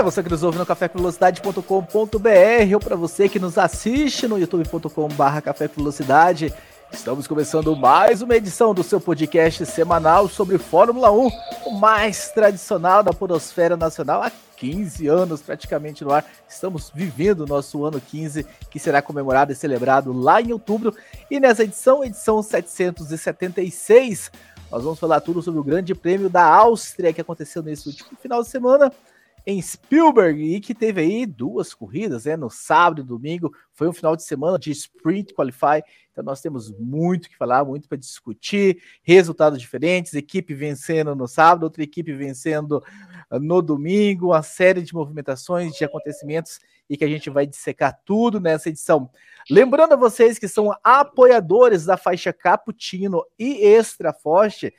Para você que nos ouve no cafévelocidade.com.br ou para você que nos assiste no youtube.com.br Café Velocidade, estamos começando mais uma edição do seu podcast semanal sobre Fórmula 1, o mais tradicional da podosfera nacional há 15 anos praticamente no ar. Estamos vivendo o nosso ano 15, que será comemorado e celebrado lá em outubro. E nessa edição, edição 776, nós vamos falar tudo sobre o Grande Prêmio da Áustria que aconteceu nesse último final de semana em Spielberg e que teve aí duas corridas, né, no sábado e domingo. Foi um final de semana de sprint qualify, então nós temos muito que falar, muito para discutir, resultados diferentes, equipe vencendo no sábado, outra equipe vencendo ah, no domingo, uma série de movimentações, de acontecimentos e que a gente vai dissecar tudo nessa edição. Lembrando a vocês que são apoiadores da faixa Cappuccino e Extra Forte,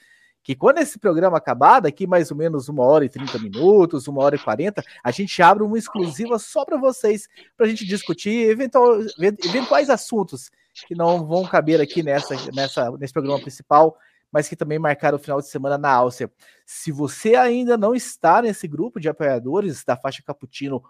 que quando esse programa acabar, daqui mais ou menos uma hora e 30 minutos, uma hora e 40, a gente abre uma exclusiva só para vocês, para a gente discutir eventual, eventuais assuntos que não vão caber aqui nessa, nessa, nesse programa principal, mas que também marcaram o final de semana na Áustria. Se você ainda não está nesse grupo de apoiadores da faixa Cappuccino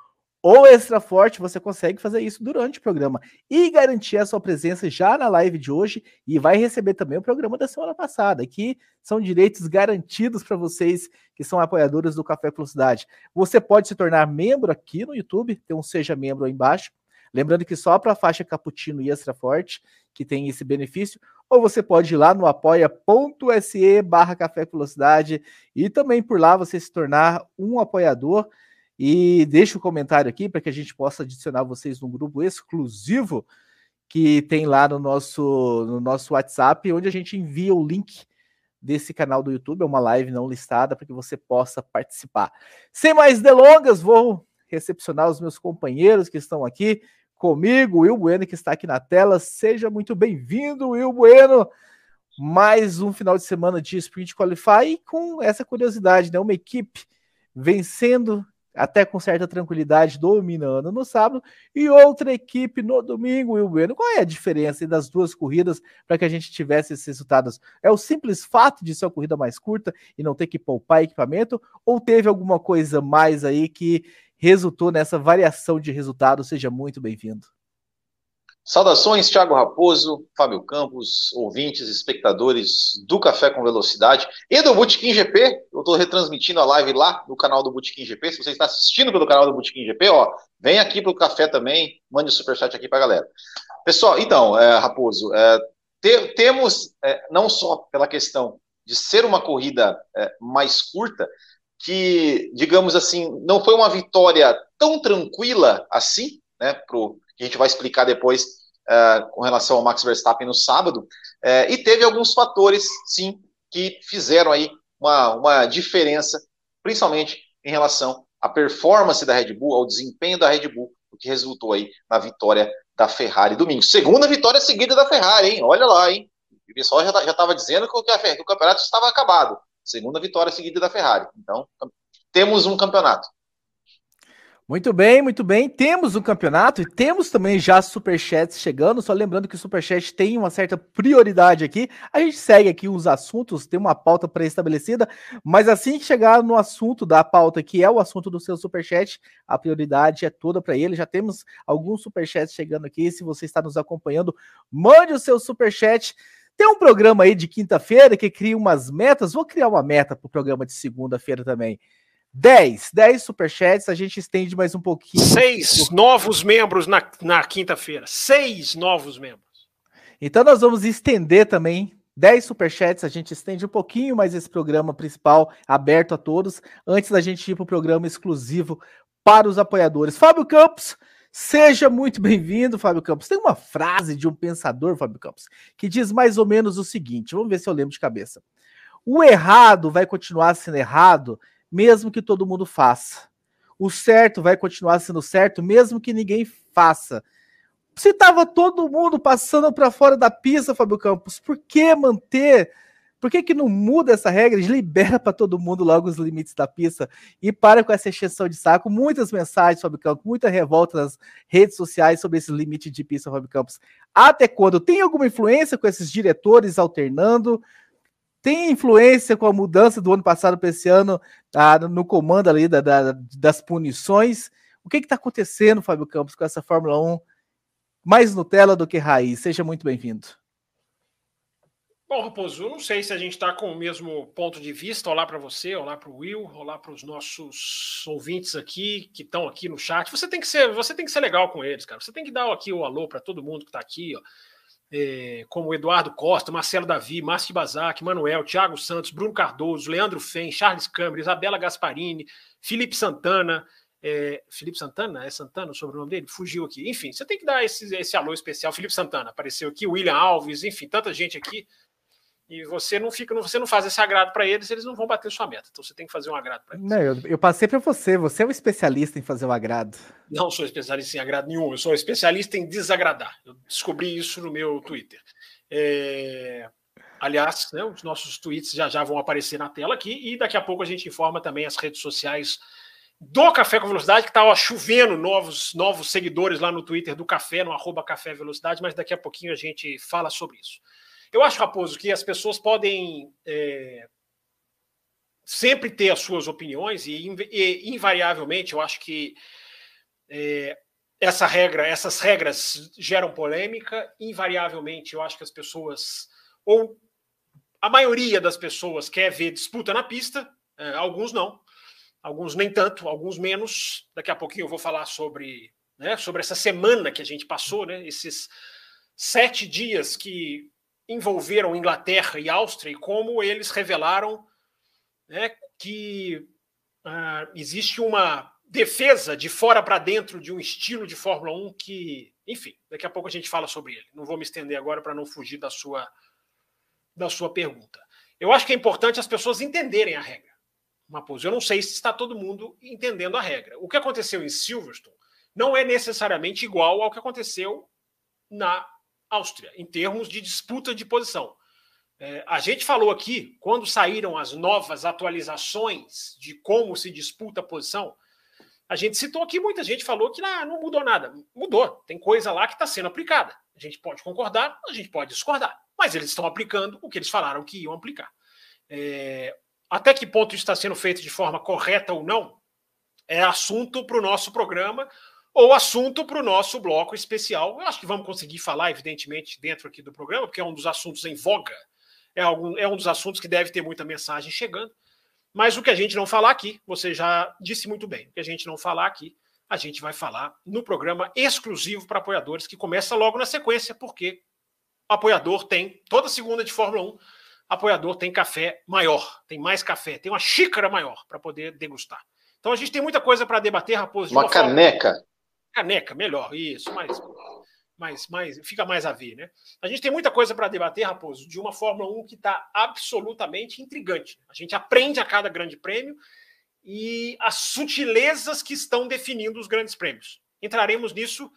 ou extra forte, você consegue fazer isso durante o programa e garantir a sua presença já na live de hoje e vai receber também o programa da semana passada, que são direitos garantidos para vocês que são apoiadores do Café Velocidade. Você pode se tornar membro aqui no YouTube, tem um seja membro aí embaixo. Lembrando que só para a faixa Cappuccino e Extra Forte que tem esse benefício, ou você pode ir lá no apoia.se barra Café Velocidade e também por lá você se tornar um apoiador e deixa o um comentário aqui para que a gente possa adicionar vocês num grupo exclusivo que tem lá no nosso, no nosso WhatsApp, onde a gente envia o link desse canal do YouTube, é uma live não listada, para que você possa participar. Sem mais delongas, vou recepcionar os meus companheiros que estão aqui comigo, o Will Bueno, que está aqui na tela. Seja muito bem-vindo, Will Bueno. Mais um final de semana de Sprint Qualify com essa curiosidade, né? Uma equipe vencendo até com certa tranquilidade, dominando no sábado, e outra equipe no domingo, Will Bueno. Qual é a diferença das duas corridas para que a gente tivesse esses resultados? É o simples fato de ser uma corrida mais curta e não ter que poupar equipamento, ou teve alguma coisa mais aí que resultou nessa variação de resultado? Seja muito bem-vindo. Saudações, Thiago Raposo, Fábio Campos, ouvintes, espectadores do Café com Velocidade e do Botequim GP. Eu estou retransmitindo a live lá no canal do Botequim GP. Se você está assistindo pelo canal do Botequim GP, ó, vem aqui para o café também, mande o um superchat aqui para a galera. Pessoal, então, é, Raposo, é, te, temos, é, não só pela questão de ser uma corrida é, mais curta, que, digamos assim, não foi uma vitória tão tranquila assim, né, pro, a gente vai explicar depois uh, com relação ao Max Verstappen no sábado, uh, e teve alguns fatores, sim, que fizeram aí uma, uma diferença, principalmente em relação à performance da Red Bull, ao desempenho da Red Bull, o que resultou aí na vitória da Ferrari domingo. Segunda vitória seguida da Ferrari, hein? Olha lá, hein? O pessoal já estava tá, dizendo que o, que o campeonato estava acabado. Segunda vitória seguida da Ferrari. Então, temos um campeonato. Muito bem, muito bem. Temos o campeonato e temos também já superchats chegando. Só lembrando que o superchat tem uma certa prioridade aqui. A gente segue aqui os assuntos, tem uma pauta pré-estabelecida, mas assim que chegar no assunto da pauta, que é o assunto do seu superchat, a prioridade é toda para ele. Já temos alguns superchats chegando aqui. Se você está nos acompanhando, mande o seu superchat. Tem um programa aí de quinta-feira que cria umas metas. Vou criar uma meta para o programa de segunda-feira também. 10, 10 superchats, a gente estende mais um pouquinho. Seis novos membros na, na quinta-feira. Seis novos membros. Então nós vamos estender também 10 superchats, a gente estende um pouquinho mais esse programa principal, aberto a todos, antes da gente ir para o programa exclusivo para os apoiadores. Fábio Campos, seja muito bem-vindo, Fábio Campos. Tem uma frase de um pensador, Fábio Campos, que diz mais ou menos o seguinte: vamos ver se eu lembro de cabeça. O errado vai continuar sendo errado mesmo que todo mundo faça. O certo vai continuar sendo certo, mesmo que ninguém faça. Se estava todo mundo passando para fora da pista, Fábio Campos, por que manter? Por que, que não muda essa regra? Libera para todo mundo logo os limites da pista e para com essa exceção de saco. Muitas mensagens, Fábio Campos, muita revolta nas redes sociais sobre esse limite de pista, Fábio Campos. Até quando? Tem alguma influência com esses diretores alternando? Tem influência com a mudança do ano passado para esse ano no comando ali da, da, das punições? O que está acontecendo, Fábio Campos, com essa Fórmula 1 mais Nutella do que raiz? Seja muito bem-vindo. Bom, Raposo, não sei se a gente está com o mesmo ponto de vista. Olá para você, olá para o Will, olá para os nossos ouvintes aqui que estão aqui no chat. Você tem que ser, você tem que ser legal com eles, cara. Você tem que dar aqui o alô para todo mundo que está aqui, ó. É, como Eduardo Costa, Marcelo Davi, Márcio Bazac, Manuel, Thiago Santos, Bruno Cardoso, Leandro Fen, Charles Câmara, Isabela Gasparini, Felipe Santana, é, Felipe Santana? É Santana o sobrenome dele? Fugiu aqui. Enfim, você tem que dar esse, esse alô especial. Felipe Santana apareceu aqui, William Alves, enfim, tanta gente aqui e você não fica, você não faz esse agrado para eles, eles não vão bater sua meta. Então você tem que fazer um agrado para eles. Não, eu, eu passei para você, você é um especialista em fazer o um agrado. Não sou especialista em agrado nenhum, eu sou especialista em desagradar. Eu descobri isso no meu Twitter. É... Aliás, né, os nossos tweets já já vão aparecer na tela aqui e daqui a pouco a gente informa também as redes sociais do Café com Velocidade, que está chovendo novos, novos seguidores lá no Twitter do Café, no arroba Café Velocidade, mas daqui a pouquinho a gente fala sobre isso. Eu acho, Raposo, que as pessoas podem é, sempre ter as suas opiniões e, e invariavelmente eu acho que é, essa regra, essas regras geram polêmica. Invariavelmente, eu acho que as pessoas ou a maioria das pessoas quer ver disputa na pista, é, alguns não, alguns nem tanto, alguns menos. Daqui a pouquinho eu vou falar sobre, né, sobre essa semana que a gente passou, né, esses sete dias que envolveram Inglaterra e Áustria e como eles revelaram né, que uh, existe uma defesa de fora para dentro de um estilo de Fórmula 1 que, enfim, daqui a pouco a gente fala sobre ele. Não vou me estender agora para não fugir da sua da sua pergunta. Eu acho que é importante as pessoas entenderem a regra. Maposo, eu não sei se está todo mundo entendendo a regra. O que aconteceu em Silverstone não é necessariamente igual ao que aconteceu na Áustria, em termos de disputa de posição. É, a gente falou aqui, quando saíram as novas atualizações de como se disputa a posição, a gente citou aqui, muita gente falou que ah, não mudou nada. Mudou, tem coisa lá que está sendo aplicada. A gente pode concordar, a gente pode discordar, mas eles estão aplicando o que eles falaram que iam aplicar. É, até que ponto isso está sendo feito de forma correta ou não, é assunto para o nosso programa ou assunto para o nosso bloco especial. Eu acho que vamos conseguir falar, evidentemente, dentro aqui do programa, porque é um dos assuntos em voga, é, algum, é um dos assuntos que deve ter muita mensagem chegando. Mas o que a gente não falar aqui, você já disse muito bem, o que a gente não falar aqui, a gente vai falar no programa exclusivo para apoiadores, que começa logo na sequência, porque apoiador tem, toda segunda de Fórmula 1, apoiador tem café maior, tem mais café, tem uma xícara maior para poder degustar. Então a gente tem muita coisa para debater, Raposo. Uma, uma caneca. Forma... Caneca, melhor, isso, mais, mais, mais, fica mais a ver, né? A gente tem muita coisa para debater, Raposo, de uma Fórmula 1 que está absolutamente intrigante. A gente aprende a cada grande prêmio e as sutilezas que estão definindo os grandes prêmios. Entraremos nisso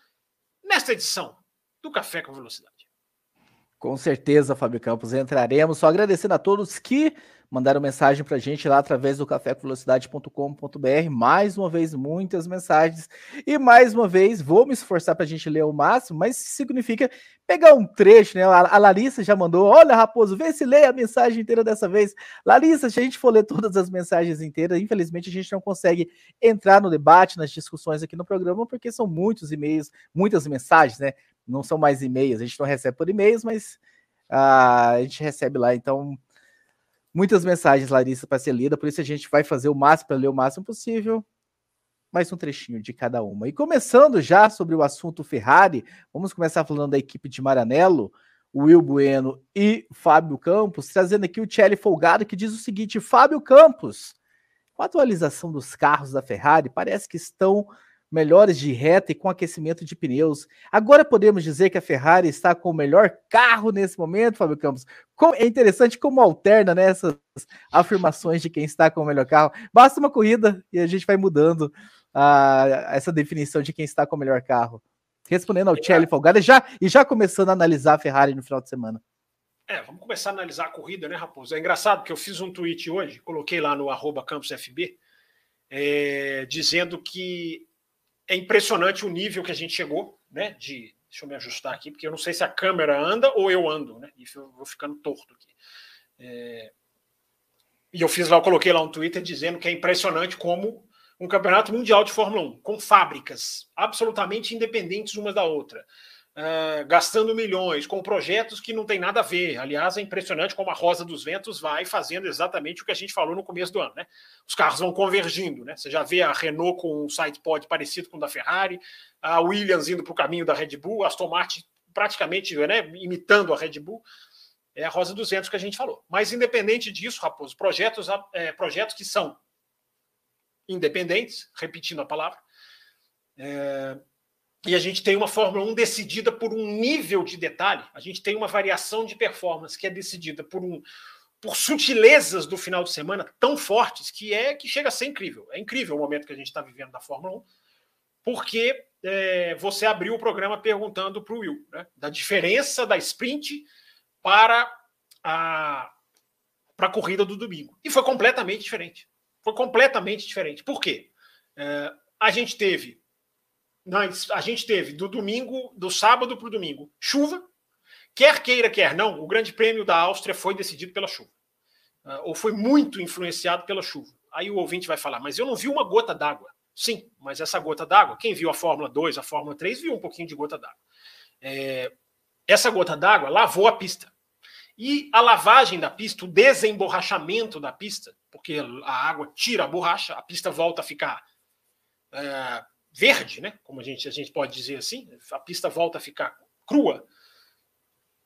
nesta edição do Café com Velocidade. Com certeza, Fábio Campos, entraremos. Só agradecendo a todos que mandaram mensagem para a gente lá através do cafévelocidade.com.br. Mais uma vez, muitas mensagens. E mais uma vez, vou me esforçar para a gente ler o máximo, mas significa pegar um trecho, né? A, Larissa já mandou: Olha, Raposo, vê se lê a mensagem inteira dessa vez. Larissa, se a gente for ler todas as mensagens inteiras, infelizmente a gente não consegue entrar no debate, nas discussões aqui no programa, porque são muitos e-mails, muitas mensagens, né? Não são mais e-mails, a gente não recebe por e-mails, mas uh, a gente recebe lá. Então, muitas mensagens, Larissa, para ser lida, por isso a gente vai fazer o máximo para ler o máximo possível. Mais um trechinho de cada uma. E começando já sobre o assunto Ferrari, vamos começar falando da equipe de Maranello, Will Bueno e Fábio Campos, trazendo aqui o Thierry Folgado, que diz o seguinte: Fábio Campos, com a atualização dos carros da Ferrari, parece que estão melhores de reta e com aquecimento de pneus. Agora podemos dizer que a Ferrari está com o melhor carro nesse momento, Fábio Campos. é interessante como alterna né, essas afirmações de quem está com o melhor carro. Basta uma corrida e a gente vai mudando essa definição de quem está com o melhor carro. Respondendo ao Tchelle Folgada já, e já começando a analisar a Ferrari no final de semana. É, vamos começar a analisar a corrida, né, Raposo? É engraçado que eu fiz um tweet hoje, coloquei lá no arroba campusfb, é, dizendo que é impressionante o nível que a gente chegou, né? De, deixa eu me ajustar aqui, porque eu não sei se a câmera anda ou eu ando, né? E eu vou ficando torto aqui. É, e eu fiz lá, eu coloquei lá um Twitter dizendo que é impressionante como um campeonato mundial de Fórmula 1, com fábricas absolutamente independentes umas da outra, uh, gastando milhões, com projetos que não tem nada a ver. Aliás, é impressionante como a Rosa dos Ventos vai fazendo exatamente o que a gente falou no começo do ano. Né? Os carros vão convergindo. Né? Você já vê a Renault com um sidepod parecido com o da Ferrari, a Williams indo para o caminho da Red Bull, a Aston Martin praticamente né, imitando a Red Bull. É a Rosa dos Ventos que a gente falou. Mas, independente disso, Raposo, projetos, é, projetos que são independentes, repetindo a palavra, é, e a gente tem uma Fórmula 1 decidida por um nível de detalhe, a gente tem uma variação de performance que é decidida por um por sutilezas do final de semana tão fortes que é que chega a ser incrível. É incrível o momento que a gente está vivendo da Fórmula 1, porque é, você abriu o programa perguntando para o Will né, da diferença da sprint para a para a corrida do domingo. E foi completamente diferente. Foi completamente diferente. Por quê? É, a gente teve nós, a gente teve do domingo, do sábado para o domingo, chuva. Quer queira, quer não, o Grande Prêmio da Áustria foi decidido pela chuva. Uh, ou foi muito influenciado pela chuva. Aí o ouvinte vai falar, mas eu não vi uma gota d'água. Sim, mas essa gota d'água, quem viu a Fórmula 2, a Fórmula 3, viu um pouquinho de gota d'água. É, essa gota d'água lavou a pista. E a lavagem da pista, o desemborrachamento da pista, porque a água tira a borracha, a pista volta a ficar é, verde, né? Como a gente, a gente pode dizer assim, a pista volta a ficar crua.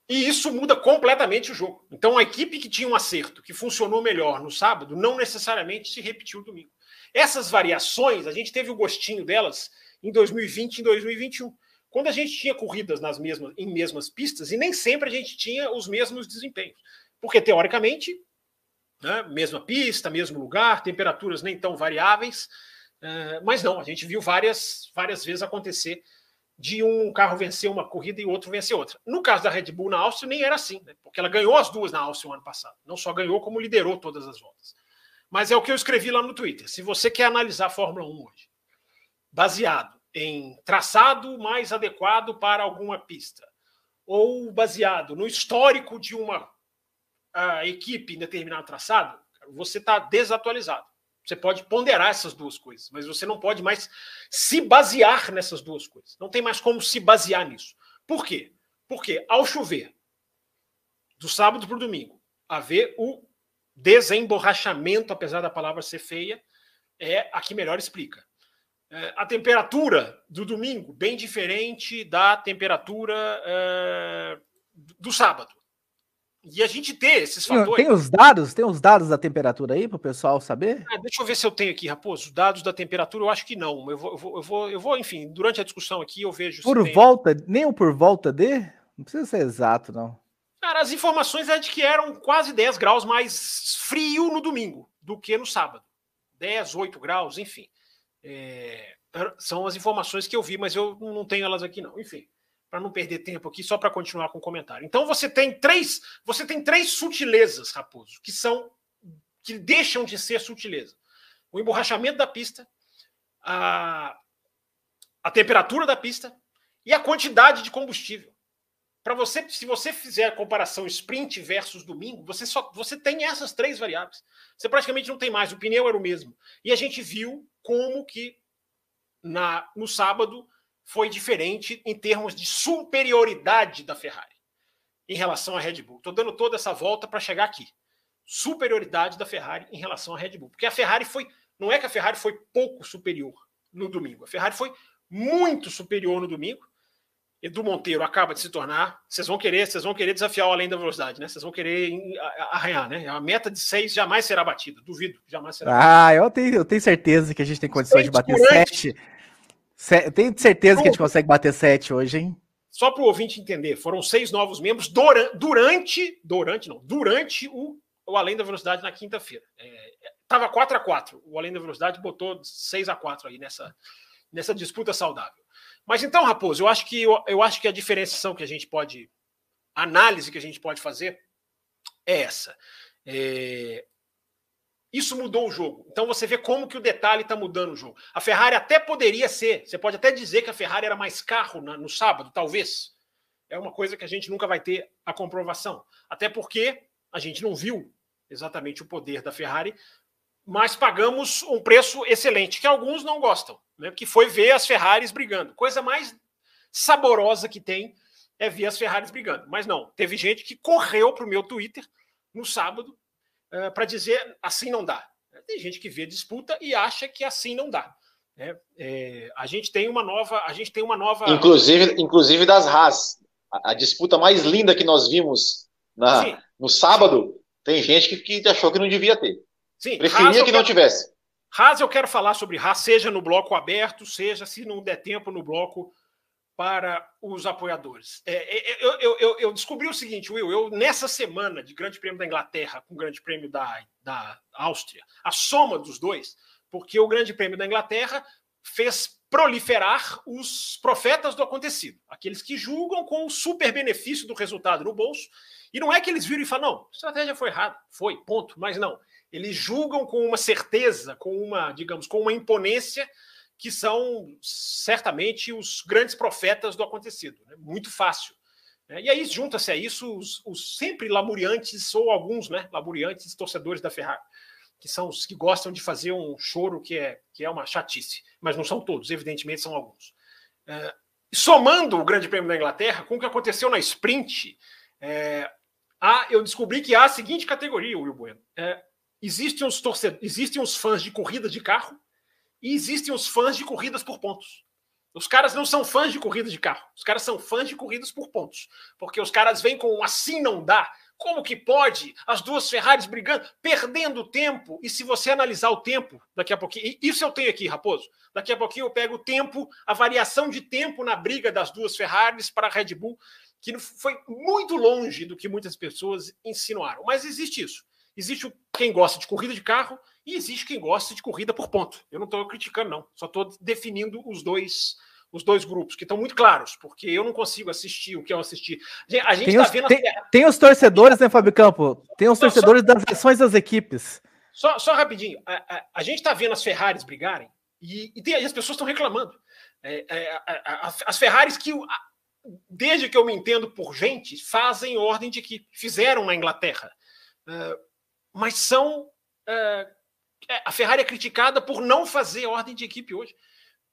E isso muda completamente o jogo. Então a equipe que tinha um acerto, que funcionou melhor no sábado, não necessariamente se repetiu domingo. Essas variações, a gente teve o gostinho delas em 2020 e 2021 quando a gente tinha corridas nas mesmas, em mesmas pistas e nem sempre a gente tinha os mesmos desempenhos. Porque, teoricamente, né, mesma pista, mesmo lugar, temperaturas nem tão variáveis, uh, mas não, a gente viu várias, várias vezes acontecer de um carro vencer uma corrida e outro vencer outra. No caso da Red Bull na Áustria, nem era assim, né, porque ela ganhou as duas na Áustria no ano passado. Não só ganhou, como liderou todas as voltas. Mas é o que eu escrevi lá no Twitter. Se você quer analisar a Fórmula 1 hoje, baseado em traçado mais adequado para alguma pista, ou baseado no histórico de uma equipe em determinado traçado, você está desatualizado. Você pode ponderar essas duas coisas, mas você não pode mais se basear nessas duas coisas. Não tem mais como se basear nisso. Por quê? Porque ao chover, do sábado para o domingo, haver o desemborrachamento, apesar da palavra ser feia, é a que melhor explica. É, a temperatura do domingo bem diferente da temperatura é, do sábado. E a gente ter esses fatores. Tem os dados, tem os dados da temperatura aí para o pessoal saber? É, deixa eu ver se eu tenho aqui, Raposo. Os dados da temperatura, eu acho que não. Eu vou, eu vou, eu vou, eu vou enfim, durante a discussão aqui eu vejo. Por volta, tem... nem o por volta de? Não precisa ser exato, não. Cara, as informações é de que eram quase 10 graus mais frio no domingo do que no sábado. 10, 8 graus, enfim. É, são as informações que eu vi, mas eu não tenho elas aqui não. Enfim, para não perder tempo aqui, só para continuar com o comentário. Então você tem três, você tem três sutilezas, Raposo, que são que deixam de ser sutileza. O emborrachamento da pista, a, a temperatura da pista e a quantidade de combustível. Para você, se você fizer a comparação sprint versus domingo, você só você tem essas três variáveis. Você praticamente não tem mais. O pneu era o mesmo. E a gente viu como que na, no sábado foi diferente em termos de superioridade da Ferrari em relação à Red Bull. Estou dando toda essa volta para chegar aqui. Superioridade da Ferrari em relação à Red Bull. Porque a Ferrari foi. Não é que a Ferrari foi pouco superior no domingo. A Ferrari foi muito superior no domingo. Edu Monteiro acaba de se tornar. Vocês vão querer, vocês vão querer desafiar o além da velocidade, né? Vocês vão querer arranhar, né? A meta de seis jamais será batida. Duvido, jamais será. Ah, eu tenho, eu tenho certeza que a gente tem condições de bater sete. Se, tenho certeza que a gente consegue bater sete hoje, hein? Só para o ouvinte entender, foram seis novos membros durante, durante, não, durante o, o Além da Velocidade na quinta-feira. É, tava 4 a 4 O Além da Velocidade botou 6 a 4 aí nessa, nessa disputa saudável. Mas então, Raposo, eu acho que eu, eu acho que a diferenciação que a gente pode, a análise que a gente pode fazer é essa. É, isso mudou o jogo. Então você vê como que o detalhe está mudando o jogo. A Ferrari até poderia ser, você pode até dizer que a Ferrari era mais carro na, no sábado, talvez. É uma coisa que a gente nunca vai ter a comprovação. Até porque a gente não viu exatamente o poder da Ferrari, mas pagamos um preço excelente, que alguns não gostam, né? que foi ver as Ferraris brigando. Coisa mais saborosa que tem é ver as Ferraris brigando. Mas não, teve gente que correu para o meu Twitter no sábado uh, para dizer assim não dá. Tem gente que vê disputa e acha que assim não dá. É, é, a gente tem uma nova, a gente tem uma nova, inclusive, inclusive das Haas, a, a disputa mais linda que nós vimos na, no sábado, tem gente que, que, achou que não devia ter. Sim, preferia que quero, não tivesse. Haas eu quero falar sobre Haas, seja no bloco aberto, seja se não der tempo no bloco para os apoiadores. É, é, é, eu, eu, eu, descobri o seguinte, Will, eu nessa semana de Grande Prêmio da Inglaterra com o Grande Prêmio da, da Áustria, a soma dos dois, porque o Grande Prêmio da Inglaterra fez proliferar os profetas do acontecido, aqueles que julgam com o super benefício do resultado no bolso, e não é que eles viram e falam, não, a estratégia foi errada, foi, ponto, mas não. Eles julgam com uma certeza, com uma, digamos, com uma imponência que são certamente os grandes profetas do acontecido. Né? Muito fácil. Né? E aí junta-se a isso os, os, sempre lamuriantes, ou alguns né, lamuriantes torcedores da Ferrari, que são os que gostam de fazer um choro que é, que é uma chatice. Mas não são todos, evidentemente são alguns. É, somando o Grande Prêmio da Inglaterra com o que aconteceu na sprint, é, há, eu descobri que há a seguinte categoria, Will Bueno. É, existem, os torcedores, existem os fãs de corrida de carro e existem os fãs de corridas por pontos. Os caras não são fãs de corridas de carro, os caras são fãs de corridas por pontos. Porque os caras vêm com assim não dá. Como que pode as duas Ferraris brigando, perdendo tempo? E se você analisar o tempo, daqui a pouquinho, isso eu tenho aqui, Raposo. Daqui a pouquinho eu pego o tempo, a variação de tempo na briga das duas Ferraris para a Red Bull, que foi muito longe do que muitas pessoas insinuaram. Mas existe isso. Existe quem gosta de corrida de carro e existe quem gosta de corrida por ponto. Eu não estou criticando, não. Só estou definindo os dois os dois grupos, que estão muito claros, porque eu não consigo assistir o que eu assisti. A gente está vendo. Tem, tem, os torcedores, né, Fábio Campo? Tem os torcedores só, das ações das equipes. Só, só rapidinho. A, a, a gente está vendo as Ferraris brigarem e, e, tem, as pessoas estão reclamando. É, é, a, as Ferraris que, desde que eu me entendo por gente, fazem ordem de que fizeram na Inglaterra. Uh, mas são uh, a Ferrari é criticada por não fazer ordem de equipe hoje,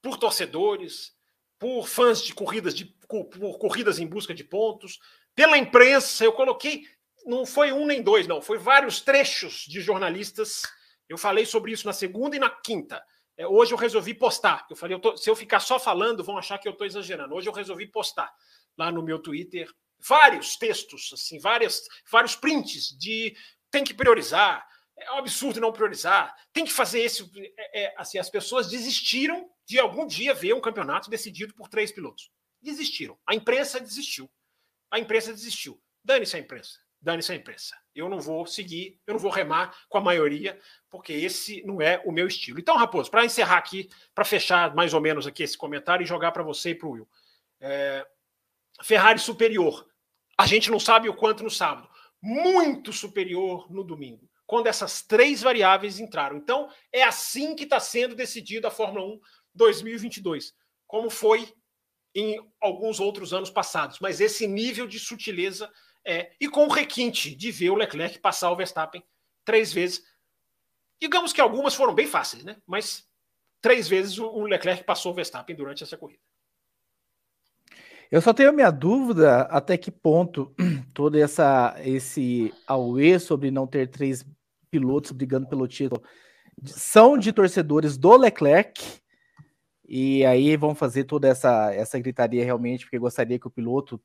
por torcedores, por fãs de corridas de por corridas em busca de pontos, pela imprensa. Eu coloquei, não foi um nem dois, não, foi vários trechos de jornalistas. Eu falei sobre isso na segunda e na quinta. É, hoje eu resolvi postar. Eu falei, eu tô, se eu ficar só falando, vão achar que eu estou exagerando. Hoje eu resolvi postar lá no meu Twitter vários textos, assim, várias, vários prints de tem que priorizar, é um absurdo não priorizar. Tem que fazer esse. É, é, assim, as pessoas desistiram de algum dia ver um campeonato decidido por três pilotos. Desistiram. A imprensa desistiu. A imprensa desistiu. Dane-se a imprensa. Dane-se a imprensa. Eu não vou seguir, eu não vou remar com a maioria, porque esse não é o meu estilo. Então, Raposo, para encerrar aqui, para fechar mais ou menos aqui esse comentário e jogar para você e para o Will. É, Ferrari superior. A gente não sabe o quanto no sábado. Muito superior no domingo quando essas três variáveis entraram. Então, é assim que está sendo decidido a Fórmula 1 2022, como foi em alguns outros anos passados. Mas esse nível de sutileza é. E com o requinte de ver o Leclerc passar o Verstappen três vezes. Digamos que algumas foram bem fáceis, né? Mas três vezes o Leclerc passou o Verstappen durante essa corrida. Eu só tenho a minha dúvida até que ponto todo essa, esse auê sobre não ter três pilotos brigando pelo título são de torcedores do Leclerc. E aí vão fazer toda essa, essa gritaria realmente, porque gostaria que o piloto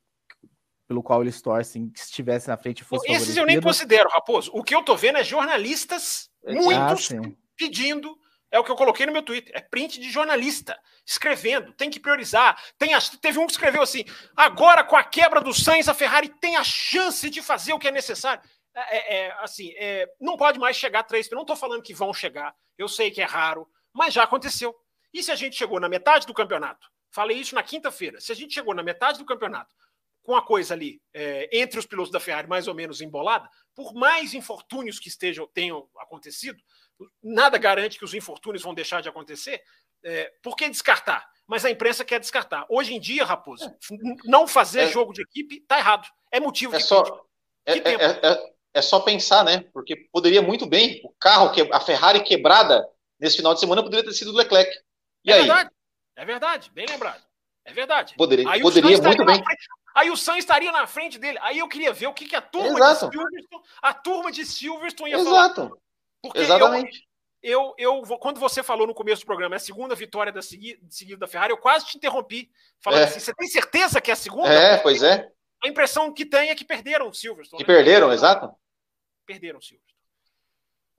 pelo qual eles torcem estivesse na frente fosse Esses eu nem considero, Raposo. O que eu tô vendo é jornalistas, muitos, ah, pedindo é o que eu coloquei no meu Twitter. É print de jornalista escrevendo. Tem que priorizar. Tem a, teve um que escreveu assim: agora com a quebra do Sainz, a Ferrari tem a chance de fazer o que é necessário. É, é, assim, é, não pode mais chegar a três. Eu não estou falando que vão chegar. Eu sei que é raro, mas já aconteceu. E se a gente chegou na metade do campeonato Falei isso na quinta-feira. Se a gente chegou na metade do campeonato com a coisa ali é, entre os pilotos da Ferrari mais ou menos embolada, por mais infortúnios que estejam tenham acontecido, nada garante que os infortúnios vão deixar de acontecer. É, por que descartar? Mas a imprensa quer descartar. Hoje em dia, Raposo, é. não fazer jogo de equipe está errado. É motivo é de só, é, é, é, só pensar, né? Porque poderia muito bem o carro, que a Ferrari quebrada nesse final de semana poderia ter sido o Leclerc. E é aí? verdade. É verdade, bem lembrado. É verdade. Poderia, aí poderia muito bem. Frente, aí o Sam estaria na frente dele. Aí eu queria ver o que, que a turma Exato. de Silverstone, a turma de Silverstone ia Exato. falar. Porque Exatamente. Eu, eu, eu, quando você falou no começo do programa, é a segunda vitória da segui, seguida da Ferrari, eu quase te interrompi. Falando é. assim, você tem certeza que é a segunda? É, pois é. A impressão que tem é que perderam o Silverstone. Que né? perderam, exato. Perderam o Silverstone.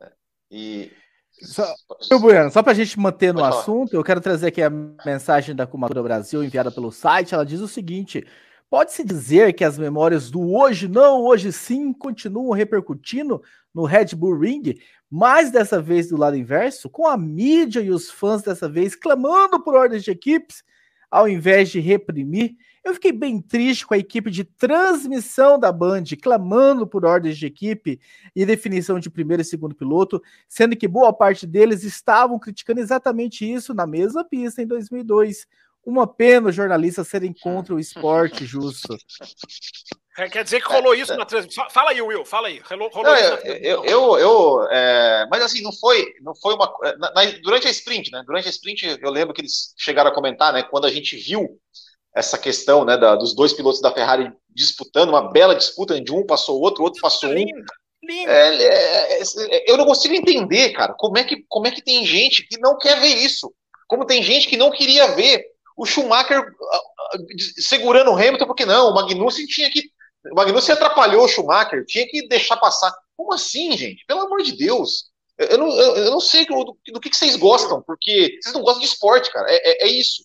É. E só, Bueno, só para a gente manter no assunto, eu quero trazer aqui a mensagem da Kumatura Brasil enviada pelo site. Ela diz o seguinte: pode-se dizer que as memórias do hoje não, hoje sim, continuam repercutindo no Red Bull Ring, mas dessa vez do lado inverso, com a mídia e os fãs dessa vez clamando por ordens de equipes, ao invés de reprimir. Eu fiquei bem triste com a equipe de transmissão da Band clamando por ordens de equipe e definição de primeiro e segundo piloto, sendo que boa parte deles estavam criticando exatamente isso na mesma pista em 2002. Uma pena os jornalistas serem contra o esporte justo. É, quer dizer que rolou isso na transmissão. Fala aí, Will, fala aí. Rolou, rolou não, eu, eu, eu é, mas assim, não foi, não foi uma. Na, durante a sprint, né? Durante a sprint, eu lembro que eles chegaram a comentar, né? Quando a gente viu essa questão né, da, dos dois pilotos da Ferrari disputando, uma bela disputa, de um passou o outro, o outro passou um. É, é, é, eu não consigo entender, cara, como é, que, como é que tem gente que não quer ver isso. Como tem gente que não queria ver o Schumacher uh, uh, segurando o Hamilton, porque não, o Magnussen tinha que. O Magnussen atrapalhou o Schumacher, tinha que deixar passar. Como assim, gente? Pelo amor de Deus. Eu não, eu, não sei do, do, que, que vocês gostam, porque vocês não gostam de esporte, cara. É, é, é isso.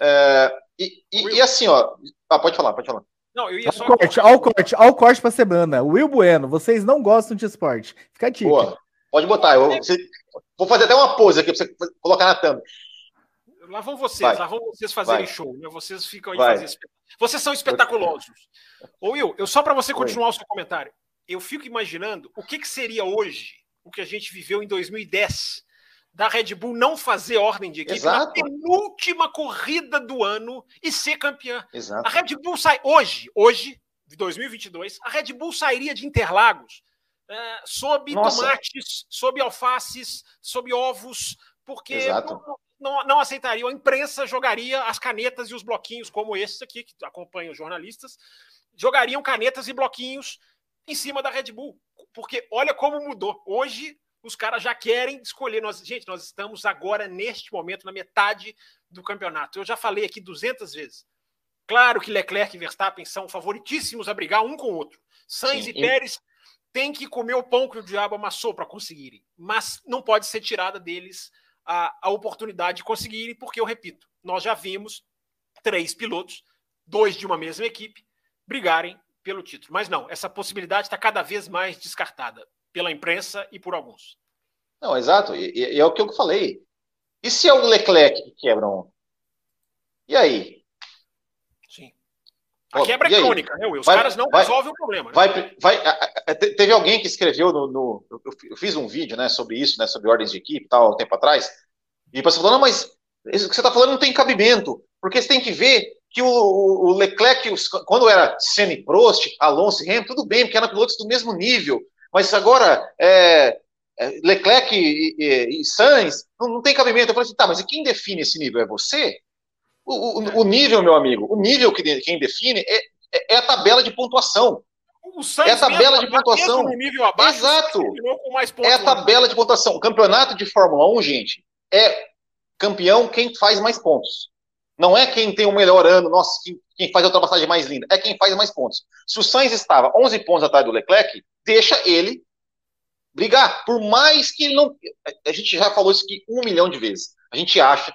É, e, e, e, assim, ó. Ah, pode falar, pode falar. Não, eu ia só. Olha o corte, olha o corte, olha o corte pra semana. Will Bueno, vocês não gostam de esporte. Fica aqui. Pode botar. Eu, você, vou fazer até uma pose aqui pra você colocar na thumb. Lá vão vocês, Vai. lá vão vocês fazerem Vai. show, né? Vocês ficam aí fazendo. Vocês são espetaculosos. Ô, Will, eu só para você continuar Oi. o seu comentário, eu fico imaginando o que, que seria hoje o que a gente viveu em 2010 da Red Bull não fazer ordem de equipe Exato. na penúltima corrida do ano e ser campeã. Exato. A Red Bull sai hoje, hoje, de 2022, a Red Bull sairia de Interlagos é, sob Nossa. tomates, sob alfaces, sob ovos, porque não, não, não aceitaria. A imprensa jogaria as canetas e os bloquinhos, como esses aqui, que acompanham os jornalistas, jogariam canetas e bloquinhos em cima da Red Bull. Porque olha como mudou. Hoje os caras já querem escolher. Nós, gente, nós estamos agora, neste momento, na metade do campeonato. Eu já falei aqui 200 vezes. Claro que Leclerc e Verstappen são favoritíssimos a brigar um com o outro. Sainz Sim, e Pérez têm que comer o pão que o diabo amassou para conseguirem. Mas não pode ser tirada deles a, a oportunidade de conseguirem, porque, eu repito, nós já vimos três pilotos, dois de uma mesma equipe, brigarem pelo título. Mas não, essa possibilidade está cada vez mais descartada pela imprensa e por alguns. Não, exato. E, e é o que eu falei. E se é o Leclerc que quebra um? E aí? Sim. A quebra é crônica, né, Will? Os vai, caras não vai, resolvem o problema. Né? Vai, vai, teve alguém que escreveu no, no, Eu fiz um vídeo né, sobre isso, né, sobre ordens de equipe e tal, um tempo atrás. E você falou, não, mas isso que você está falando não tem cabimento. Porque você tem que ver que o, o Leclerc, quando era Senna e Prost, Alonso e Hamilton, tudo bem, porque eram pilotos do mesmo nível. Mas agora, é, é, Leclerc e, e, e Sainz não, não, tem cabimento. Eu falei assim, tá, mas quem define esse nível? É você? O, o, o nível, meu amigo, o nível que quem define é, é, é a tabela de pontuação. é a tabela de pontuação. Abaixo, Exato. é a tabela de pontuação. O campeonato de Fórmula 1, gente, é campeão quem faz mais pontos. Não é quem tem o melhor ano, nossa, quem, quem faz a ultrapassagem mais linda. É quem faz mais pontos. Se o Sainz estava 11 pontos atrás do Leclerc, deixa ele brigar. Por mais que ele não. A gente já falou isso aqui um milhão de vezes. A gente acha,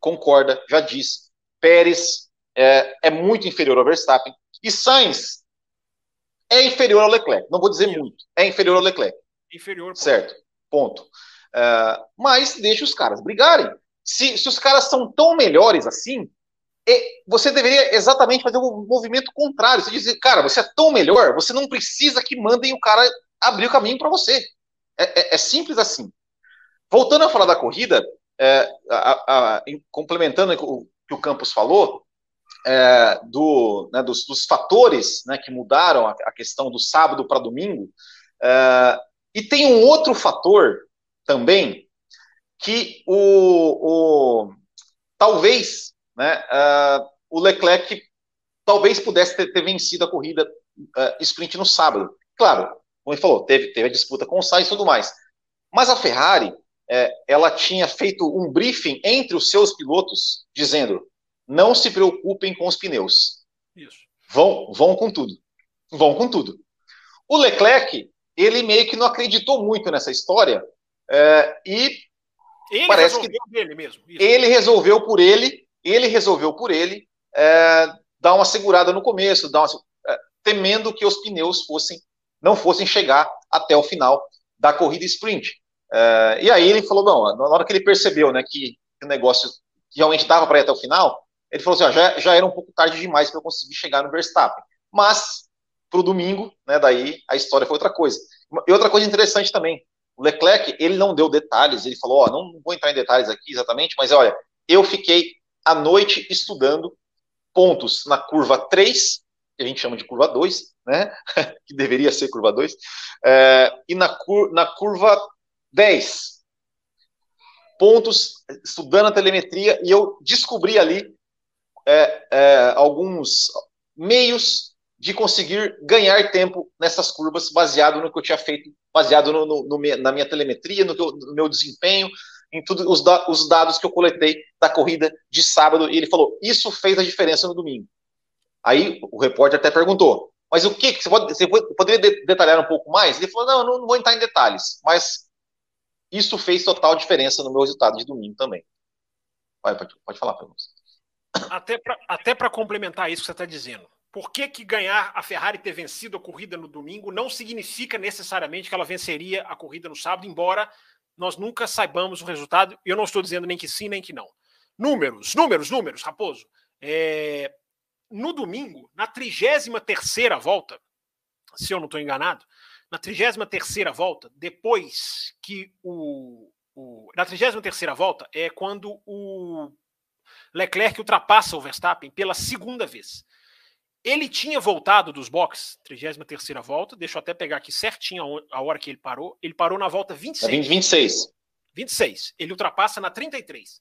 concorda, já disse. Pérez é, é muito inferior ao Verstappen. E Sainz é inferior ao Leclerc. Não vou dizer muito. É inferior ao Leclerc. Inferior. Certo. Ponto. Uh, mas deixa os caras brigarem. se, se os caras são tão melhores assim, você deveria exatamente fazer um movimento contrário. Você dizer, cara, você é tão melhor, você não precisa que mandem o cara abrir o caminho para você. É, é, é, simples assim. Voltando a falar da corrida, é, a, a, complementando o que o Campos falou, é, do, né, dos, dos, fatores né, que mudaram a, a questão do sábado para domingo, é, e tem um outro fator também que o, o talvez né, uh, o Leclerc talvez pudesse ter, ter vencido a corrida uh, sprint no sábado. Claro, como ele falou, teve, teve a disputa com o Sainz e tudo mais. Mas a Ferrari, é, ela tinha feito um briefing entre os seus pilotos, dizendo: não se preocupem com os pneus. Isso. Vão, vão com tudo. Vão com tudo. O Leclerc, ele meio que não acreditou muito nessa história é, e ele parece que dele mesmo. Isso. Ele resolveu por ele, ele resolveu por ele é, dar uma segurada no começo, uma, é, temendo que os pneus fossem não fossem chegar até o final da corrida sprint. É, e aí ele falou, não, na hora que ele percebeu, né, que, o negócio realmente dava para ir até o final, ele falou assim, ó, já, já era um pouco tarde demais para eu conseguir chegar no Verstappen. Mas para o domingo, né, daí a história foi outra coisa. E outra coisa interessante também, o Leclerc, ele não deu detalhes, ele falou, ó, não vou entrar em detalhes aqui exatamente, mas olha, eu fiquei à noite estudando pontos na curva 3, que a gente chama de curva 2, né, que deveria ser curva 2, é, e na, cur na curva 10, pontos estudando a telemetria, e eu descobri ali é, é, alguns meios de conseguir ganhar tempo nessas curvas, baseado no que eu tinha feito, baseado no, no, no, na minha telemetria, no, no, meu desempenho, em tudo os, da, os dados que eu coletei da corrida de sábado. E ele falou: isso fez a diferença no domingo. Aí o repórter até perguntou: mas o que? Você, pode, você poderia detalhar um pouco mais? Ele falou: não, eu não vou entrar em detalhes, mas isso fez total diferença no meu resultado de domingo também. Pode, pode, pode falar. Até para complementar isso que você está dizendo por que, que ganhar a Ferrari ter vencido a corrida no domingo não significa necessariamente que ela venceria a corrida no sábado, embora nós nunca saibamos o resultado. E eu não estou dizendo nem que sim, nem que não. Números, números, números, Raposo. É, no domingo, na 33 volta, se eu não estou enganado, na 33 volta, depois que o. o na 33 volta é quando o Leclerc ultrapassa o Verstappen pela segunda vez. Ele tinha voltado dos boxes, 33 volta, deixa eu até pegar aqui certinho a hora que ele parou. Ele parou na volta 26. 26. 26. Ele ultrapassa na 33.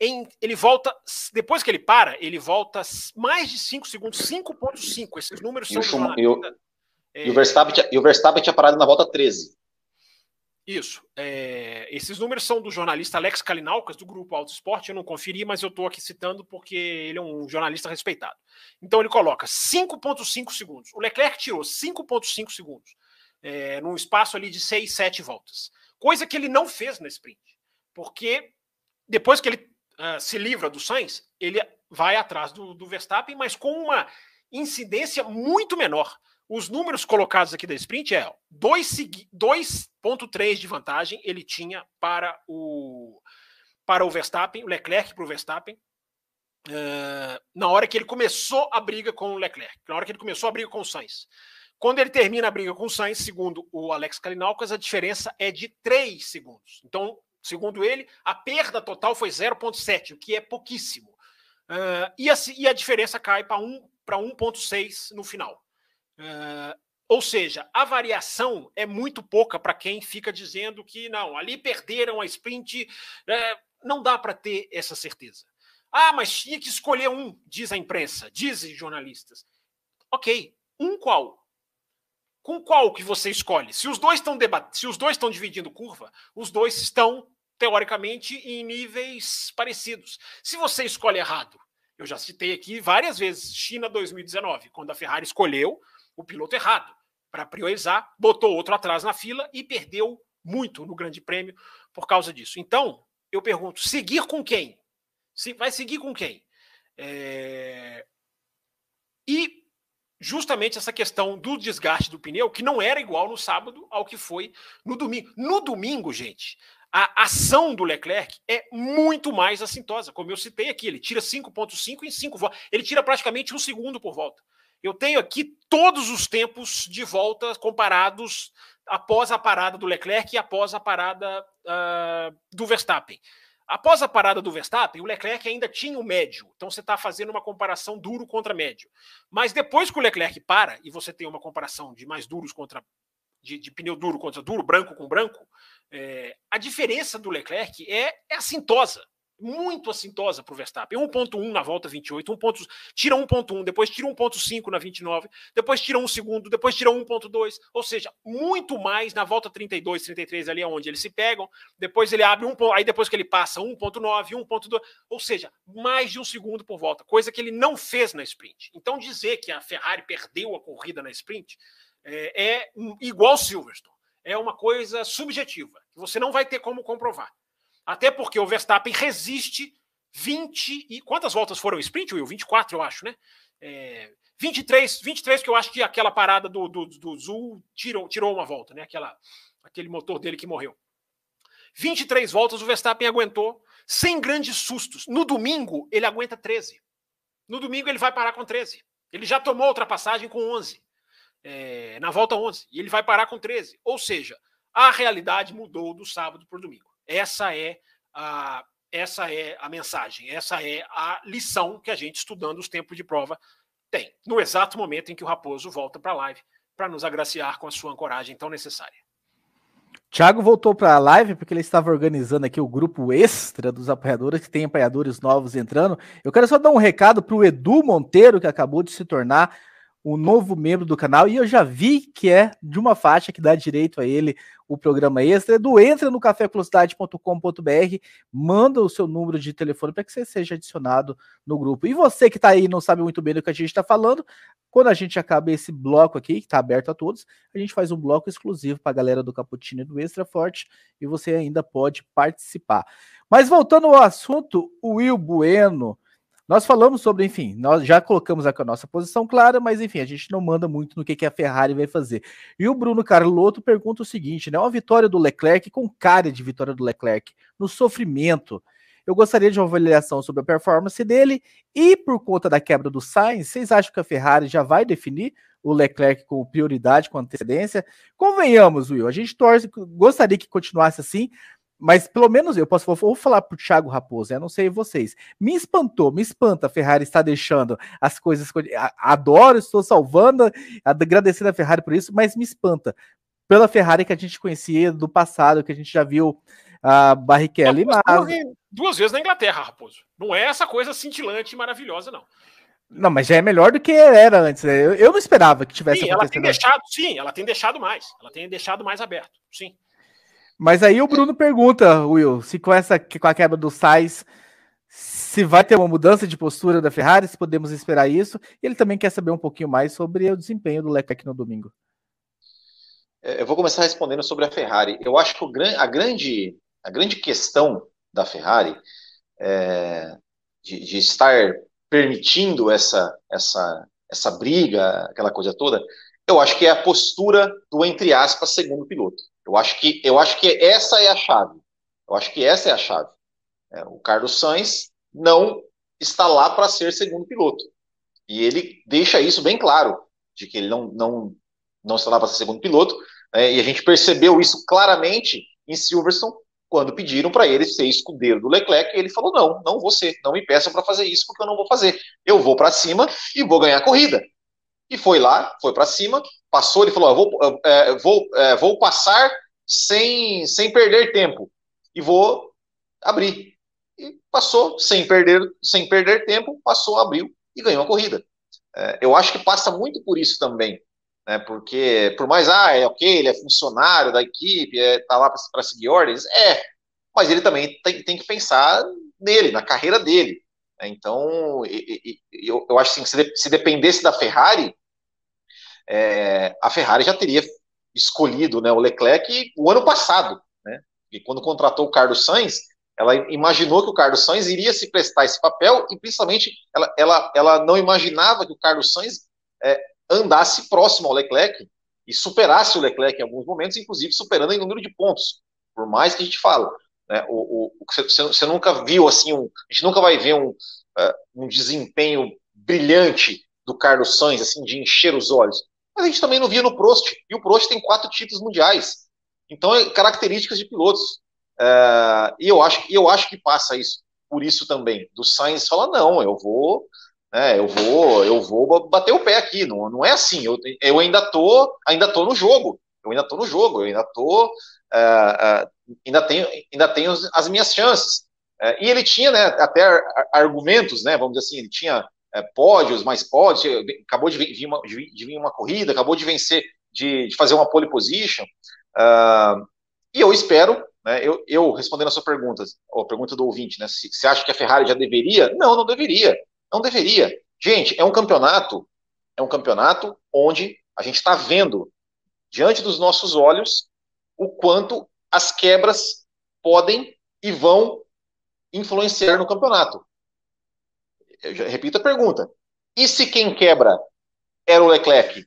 Em, ele volta, depois que ele para, ele volta mais de 5 segundos, 5.5. Esses números e são. O, e, o, é, e, o Verstappen, e o Verstappen tinha parado na volta 13. Isso. É, esses números são do jornalista Alex Kalinaukas, do Grupo Auto Esporte. Eu não conferi, mas eu estou aqui citando porque ele é um jornalista respeitado. Então ele coloca 5,5 segundos. O Leclerc tirou 5,5 segundos é, num espaço ali de 6, 7 voltas. Coisa que ele não fez na sprint. Porque depois que ele uh, se livra do Sainz, ele vai atrás do, do Verstappen, mas com uma incidência muito menor. Os números colocados aqui da sprint é 2,3 de vantagem ele tinha para o para o Verstappen, o Leclerc para o Verstappen, uh, na hora que ele começou a briga com o Leclerc, na hora que ele começou a briga com o Sainz. Quando ele termina a briga com o Sainz, segundo o Alex Kalinaukas, a diferença é de 3 segundos. Então, segundo ele, a perda total foi 0,7, o que é pouquíssimo. Uh, e, a, e, a, diferença cai para 1,6 no final. Uh, ou seja, a variação é muito pouca para quem fica dizendo que não, ali perderam a sprint. É, não dá para ter essa certeza. Ah, mas tinha que escolher um, diz a imprensa, dizem jornalistas. Ok, um qual? Com qual que você escolhe? Se os dois estão debat... se os dois estão dividindo curva, os dois estão teoricamente em níveis parecidos. Se você escolhe errado, eu já citei aqui várias vezes China 2019, quando a Ferrari escolheu o piloto errado para priorizar, botou outro atrás na fila e perdeu muito no Grande Prêmio por causa disso. Então, eu pergunto: seguir com quem? Se, vai seguir com quem? É... E justamente essa questão do desgaste do pneu, que não era igual no sábado ao que foi no domingo. No domingo, gente, A ação do Leclerc é muito mais assintosa, como eu citei aqui. Ele tira 5,5 em 5 voltas. Ele tira praticamente um segundo por volta. Eu tenho aqui todos os tempos de volta comparados após a parada do Leclerc e após a parada uh, do Verstappen. Após a parada do Verstappen, o Leclerc ainda tinha o médio. Então você está fazendo uma comparação duro contra médio. Mas depois que o Leclerc para e você tem uma comparação de mais duros contra de, de pneu duro contra duro, branco com branco, é, a diferença do Leclerc é, é assintosa muito assintosa para o Verstappen. 1.1 na volta 28, 1 ponto, tira 1.1, depois tira 1.5 na 29, depois tira 1 segundo, depois tira 1.2, ou seja, muito mais na volta 32, 33 ali onde eles se pegam, depois ele abre um aí depois que ele passa 1.9, 1.2, ou seja, mais de um segundo por volta, coisa que ele não fez na sprint. Então dizer que a Ferrari perdeu a corrida na sprint é, é igual Silverstone. É uma coisa subjetiva, que você não vai ter como comprovar. Até porque o Verstappen resiste 20 e. Quantas voltas foram o sprint, Will? 24, eu acho, né? É, 23, 23, que eu acho que aquela parada do, do, do Zul tirou, tirou uma volta, né? Aquela, aquele motor dele que morreu. 23 voltas o Verstappen aguentou sem grandes sustos. No domingo, ele aguenta 13. No domingo, ele vai parar com 13. Ele já tomou ultrapassagem com 11. É, na volta 11. E ele vai parar com 13. Ou seja, a realidade mudou do sábado para o domingo. Essa é a, essa é a mensagem, essa é a lição que a gente, estudando os tempos de prova, tem. No exato momento em que o Raposo volta para a live para nos agraciar com a sua ancoragem tão necessária. Thiago voltou para a live porque ele estava organizando aqui o grupo extra dos apoiadores, que tem apoiadores novos entrando. Eu quero só dar um recado para o Edu Monteiro, que acabou de se tornar um novo membro do canal, e eu já vi que é de uma faixa que dá direito a ele o programa extra, do entra no cafévelocidade.com.br, manda o seu número de telefone para que você seja adicionado no grupo. E você que está aí não sabe muito bem do que a gente está falando, quando a gente acaba esse bloco aqui, que está aberto a todos, a gente faz um bloco exclusivo para a galera do Caputino e do Extra Forte, e você ainda pode participar. Mas voltando ao assunto, o Will Bueno nós falamos sobre, enfim, nós já colocamos a nossa posição clara, mas enfim, a gente não manda muito no que, que a Ferrari vai fazer. E o Bruno Carlotto pergunta o seguinte, né? Uma vitória do Leclerc com cara de vitória do Leclerc, no sofrimento. Eu gostaria de uma avaliação sobre a performance dele e por conta da quebra do Sainz, vocês acham que a Ferrari já vai definir o Leclerc com prioridade, com antecedência? Convenhamos, Will, a gente torce, gostaria que continuasse assim, mas pelo menos eu posso vou falar para o Thiago Raposo, eu não sei vocês. Me espantou, me espanta a Ferrari está deixando as coisas. Adoro, estou salvando, agradecendo a Ferrari por isso, mas me espanta pela Ferrari que a gente conhecia do passado, que a gente já viu a Barrichello mas... Duas vezes na Inglaterra, Raposo. Não é essa coisa cintilante e maravilhosa, não. Não, mas já é melhor do que era antes. Né? Eu, eu não esperava que tivesse sim, ela tem deixado, Sim, ela tem deixado mais. Ela tem deixado mais aberto, sim. Mas aí o Bruno pergunta, Will, se com essa com a quebra do Sainz, se vai ter uma mudança de postura da Ferrari, se podemos esperar isso. E ele também quer saber um pouquinho mais sobre o desempenho do Leclerc no domingo. É, eu vou começar respondendo sobre a Ferrari. Eu acho que a grande, a grande questão da Ferrari é de, de estar permitindo essa, essa, essa briga, aquela coisa toda, eu acho que é a postura do, entre aspas, segundo piloto. Eu acho que, eu acho que essa é a chave. Eu acho que essa é a chave. É, o Carlos Sainz não está lá para ser segundo piloto. E ele deixa isso bem claro, de que ele não, não, não está lá para ser segundo piloto. É, e a gente percebeu isso claramente em Silverstone, quando pediram para ele ser escudeiro do Leclerc, ele falou: não, não vou ser, não me peçam para fazer isso, porque eu não vou fazer. Eu vou para cima e vou ganhar a corrida. E foi lá, foi para cima, passou, ele falou: vou, é, vou, é, vou passar sem, sem perder tempo e vou abrir. E passou sem perder, sem perder tempo, passou, abriu e ganhou a corrida. É, eu acho que passa muito por isso também, né, porque por mais, ah, é ok, ele é funcionário da equipe, é, tá lá para seguir ordens, é, mas ele também tem, tem que pensar nele, na carreira dele. Então, eu, eu acho assim, se dependesse da Ferrari, é, a Ferrari já teria escolhido né, o Leclerc o ano passado, né? E quando contratou o Carlos Sainz, ela imaginou que o Carlos Sainz iria se prestar esse papel e principalmente ela, ela, ela não imaginava que o Carlos Sainz é, andasse próximo ao Leclerc e superasse o Leclerc em alguns momentos, inclusive superando em número de pontos. Por mais que a gente fala, Né? O, o, você, você, nunca viu assim, um, a gente nunca vai ver um, uh, um desempenho brilhante do Carlos Sainz, assim, de encher os olhos. Mas a gente também não via no Prost. E o Prost tem quatro títulos mundiais. Então, é características de pilotos. Uh, e eu acho, eu acho que passa isso, por isso também. Do Sainz fala, não, eu vou, né, eu vou, eu vou bater o pé aqui. Não, não é assim. Eu, eu ainda tô, ainda tô no jogo. Eu ainda tô no jogo. Eu ainda tô, uh, uh, ainda tenho, ainda tenho as minhas chances. e ele tinha, né, até argumentos, né, vamos dizer assim, ele tinha é, pódios, mais pódios, acabou de vir, uma, de vir, uma, corrida, acabou de vencer, de, de fazer uma pole position. Uh, e eu espero, né, eu, eu, respondendo a sua pergunta, a pergunta do ouvinte, né, se você acha que a Ferrari já deveria? Não, não deveria. Não deveria. Gente, é um campeonato, é um campeonato onde a gente está vendo diante dos nossos olhos o quanto as quebras podem e vão influenciar no campeonato repito a pergunta. E se quem quebra era o Leclerc?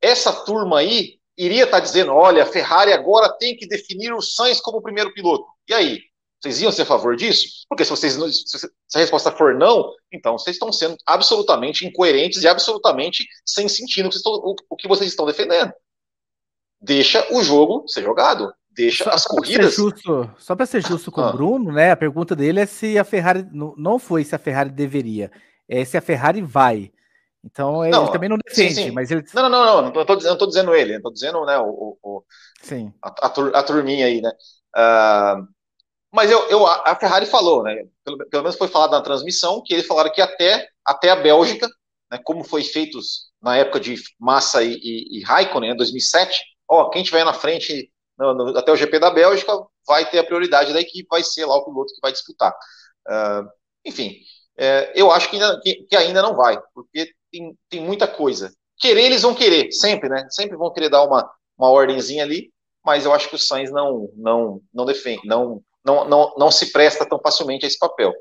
Essa turma aí iria estar tá dizendo: olha, a Ferrari agora tem que definir o Sainz como primeiro piloto. E aí? Vocês iam ser a favor disso? Porque se, vocês, se a resposta for não, então vocês estão sendo absolutamente incoerentes e absolutamente sem sentido o, o que vocês estão defendendo. Deixa o jogo ser jogado deixa só, as corridas. Justo, só para ser justo com ah. o Bruno, né? A pergunta dele é se a Ferrari não foi se a Ferrari deveria, é se a Ferrari vai. Então ele também não defende, sim, sim. mas ele. Não, não, não, não, não, não tô dizendo ele, tô dizendo né, o, o, sim. A, a, a turminha aí, né? Uh, mas eu, eu, a Ferrari falou, né? Pelo, pelo, menos foi falado na transmissão que eles falaram que até, até a Bélgica, né, como foi feito na época de Massa e, e, e Raikkonen, em 2007, ó, quem tiver na frente no, no, até o GP da Bélgica, vai ter a prioridade da equipe, vai ser lá o piloto que vai disputar. Uh, enfim, é, eu acho que ainda, que, que ainda, não vai, porque tem, tem muita coisa. Querer, eles vão querer, sempre, né? Sempre vão querer dar uma, uma ordemzinha ali, mas eu acho que o Sainz não, não, não defende, não, não, não, não se presta tão facilmente a esse papel.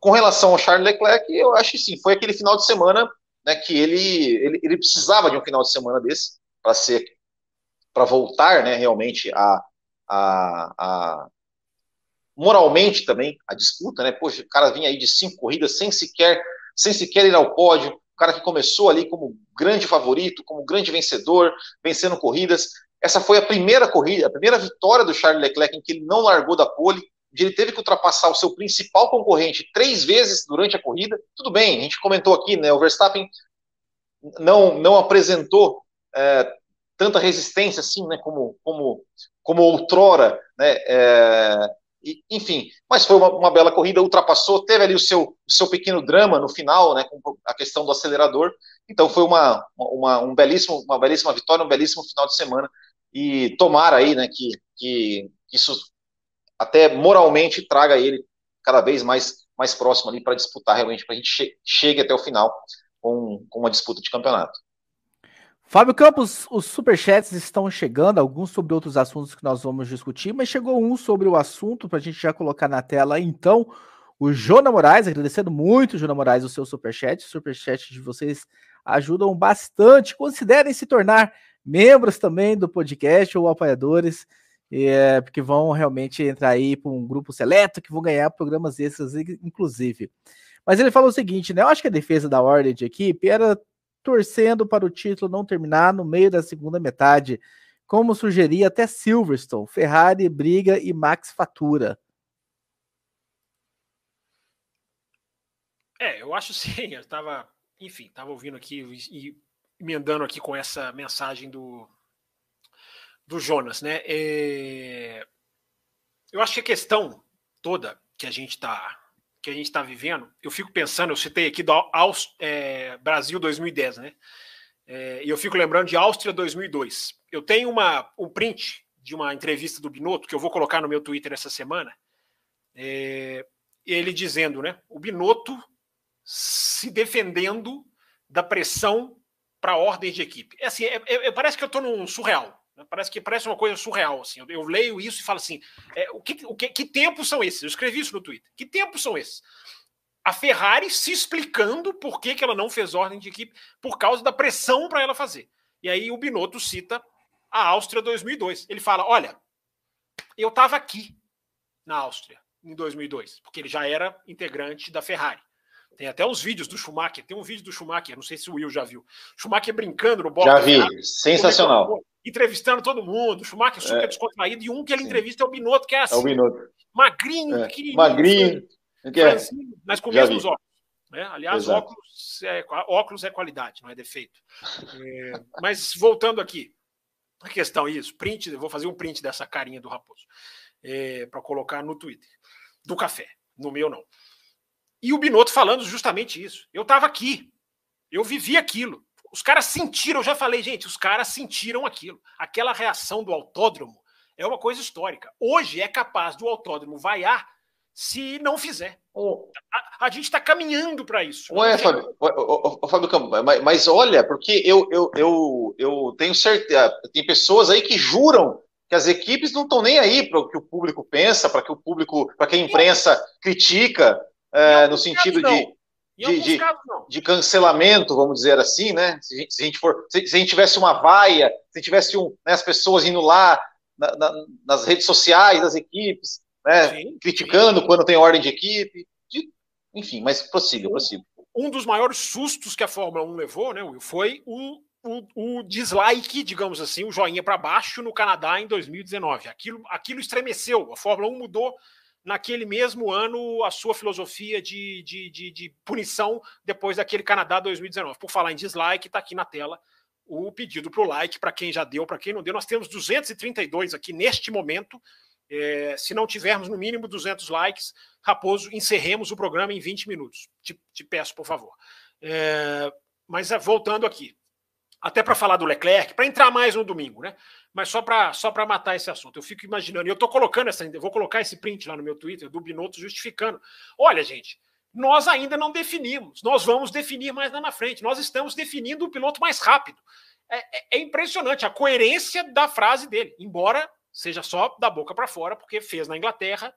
Com relação ao Charles Leclerc, eu acho que sim, foi aquele final de semana né, que ele, ele, ele precisava de um final de semana desse para ser para voltar né, realmente a, a, a, moralmente também a disputa, né? Poxa, o cara vinha aí de cinco corridas sem sequer, sem sequer ir ao pódio, o cara que começou ali como grande favorito, como grande vencedor, vencendo corridas. Essa foi a primeira corrida, a primeira vitória do Charles Leclerc em que ele não largou da pole, onde ele teve que ultrapassar o seu principal concorrente três vezes durante a corrida. Tudo bem, a gente comentou aqui, né? O Verstappen não, não apresentou é, tanta resistência assim, né, como, como, como outrora, né, é, enfim, mas foi uma, uma, bela corrida, ultrapassou, teve ali o seu, o seu pequeno drama no final, né, com a questão do acelerador, então foi uma, uma, um belíssimo, uma belíssima vitória, um belíssimo final de semana, e tomara aí, né, que, que isso até moralmente traga ele cada vez mais, mais próximo ali para disputar realmente, para a gente che chegue até o final com, com uma disputa de campeonato. Fábio Campos, os superchats estão chegando, alguns sobre outros assuntos que nós vamos discutir, mas chegou um sobre o assunto para a gente já colocar na tela. Então, o Jona Moraes, agradecendo muito, Jona Moraes, o seu superchat. Os superchats de vocês ajudam bastante. Considerem se tornar membros também do podcast ou apoiadores, é, porque vão realmente entrar aí para um grupo seleto que vão ganhar programas extras, inclusive. Mas ele falou o seguinte, né? Eu acho que a defesa da ordem de equipe era torcendo para o título não terminar no meio da segunda metade, como sugeria até Silverstone, Ferrari briga e Max fatura. É, eu acho sim, eu estava, enfim, estava ouvindo aqui e emendando aqui com essa mensagem do do Jonas, né? É, eu acho que a questão toda que a gente está que a gente está vivendo, eu fico pensando, eu citei aqui do é, Brasil 2010, né? É, e eu fico lembrando de Áustria 2002. Eu tenho uma, um print de uma entrevista do Binotto, que eu vou colocar no meu Twitter essa semana, é, ele dizendo, né? O Binotto se defendendo da pressão para ordem de equipe. É assim, é, é, parece que eu estou num surreal. Né? Parece que parece uma coisa surreal. Assim. Eu, leio isso e falo assim: é, o, que, o que, que tempos são esses? Eu escrevi isso no Twitter. Que tempos são esses? A Ferrari se explicando por que, que ela não fez ordem de equipe por causa da pressão para ela fazer. E aí o Binotto cita a Áustria 2002. Ele fala: olha, eu estava aqui. na Áustria em 2002, porque ele já era integrante da Ferrari. Tem até uns vídeos do Schumacher, tem um vídeo do Schumacher, não sei se o Will já viu. Schumacher brincando no box. Já vi, Ferrari, sensacional. Entrevistando todo mundo, Schumacher super é. descontraído, e um que ele Sim. entrevista é o Binotto, que é assim. É o Binotto. Magrinho, é. pequenininho. Magrinho. É. mas com mesmos óculos. Né? Aliás, óculos é, óculos é qualidade, não é defeito. É, mas voltando aqui, a questão é isso, print, vou fazer um print dessa carinha do Raposo é, para colocar no Twitter, do café, no meu não. E o Binotto falando justamente isso. Eu estava aqui, eu vivi aquilo. Os caras sentiram, eu já falei, gente, os caras sentiram aquilo. Aquela reação do autódromo é uma coisa histórica. Hoje é capaz do autódromo vaiar se não fizer. Oh. A, a, gente está caminhando para isso. Ué, Fábio, Fábio Campos, mas, mas, olha, porque eu, eu, eu, eu tenho certeza, tem pessoas aí que juram que as equipes não estão nem aí para o que o público pensa, para que o público, para que a imprensa critica, é, no sentido de, de, de, de, cancelamento, vamos dizer assim, né? Se a gente, se a gente for, se, se, a gente tivesse uma vaia, se tivesse um, né, as pessoas indo lá na, na, nas redes sociais das equipes, né, sim, criticando sim. quando tem ordem de equipe, de, enfim, mas prossiga, prossiga. Um dos maiores sustos que a Fórmula 1 levou, né, Will, foi o, o, o dislike, digamos assim, o joinha para baixo no Canadá em 2019. Aquilo, aquilo estremeceu, a Fórmula 1 mudou naquele mesmo ano a sua filosofia de, de, de, de punição depois daquele Canadá 2019. Por falar em dislike, está aqui na tela o pedido para o like, para quem já deu, para quem não deu. Nós temos 232 aqui neste momento. É, se não tivermos no mínimo 200 likes, Raposo, encerremos o programa em 20 minutos. Te, te peço, por favor. É, mas é, voltando aqui, até para falar do Leclerc, para entrar mais no domingo, né? Mas só para só matar esse assunto. Eu fico imaginando, e eu estou colocando essa, vou colocar esse print lá no meu Twitter do Binotto justificando. Olha, gente, nós ainda não definimos, nós vamos definir mais lá na frente. Nós estamos definindo o piloto mais rápido. É, é, é impressionante a coerência da frase dele, embora seja só da boca para fora, porque fez na Inglaterra,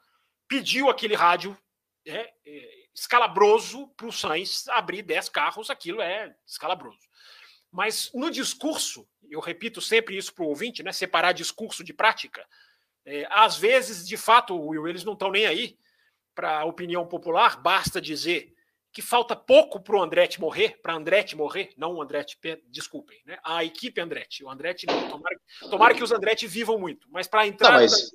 pediu aquele rádio é, é, escalabroso para o Sainz abrir 10 carros, aquilo é escalabroso. Mas no discurso, eu repito sempre isso para o ouvinte, né? Separar discurso de prática. É, às vezes, de fato, Will, eles não estão nem aí para a opinião popular, basta dizer que falta pouco para o Andretti morrer, para Andretti morrer, não o Andretti, desculpem, né? A equipe Andretti, o Andretti não, tomara, tomara que os Andretti vivam muito, mas para entrar mas...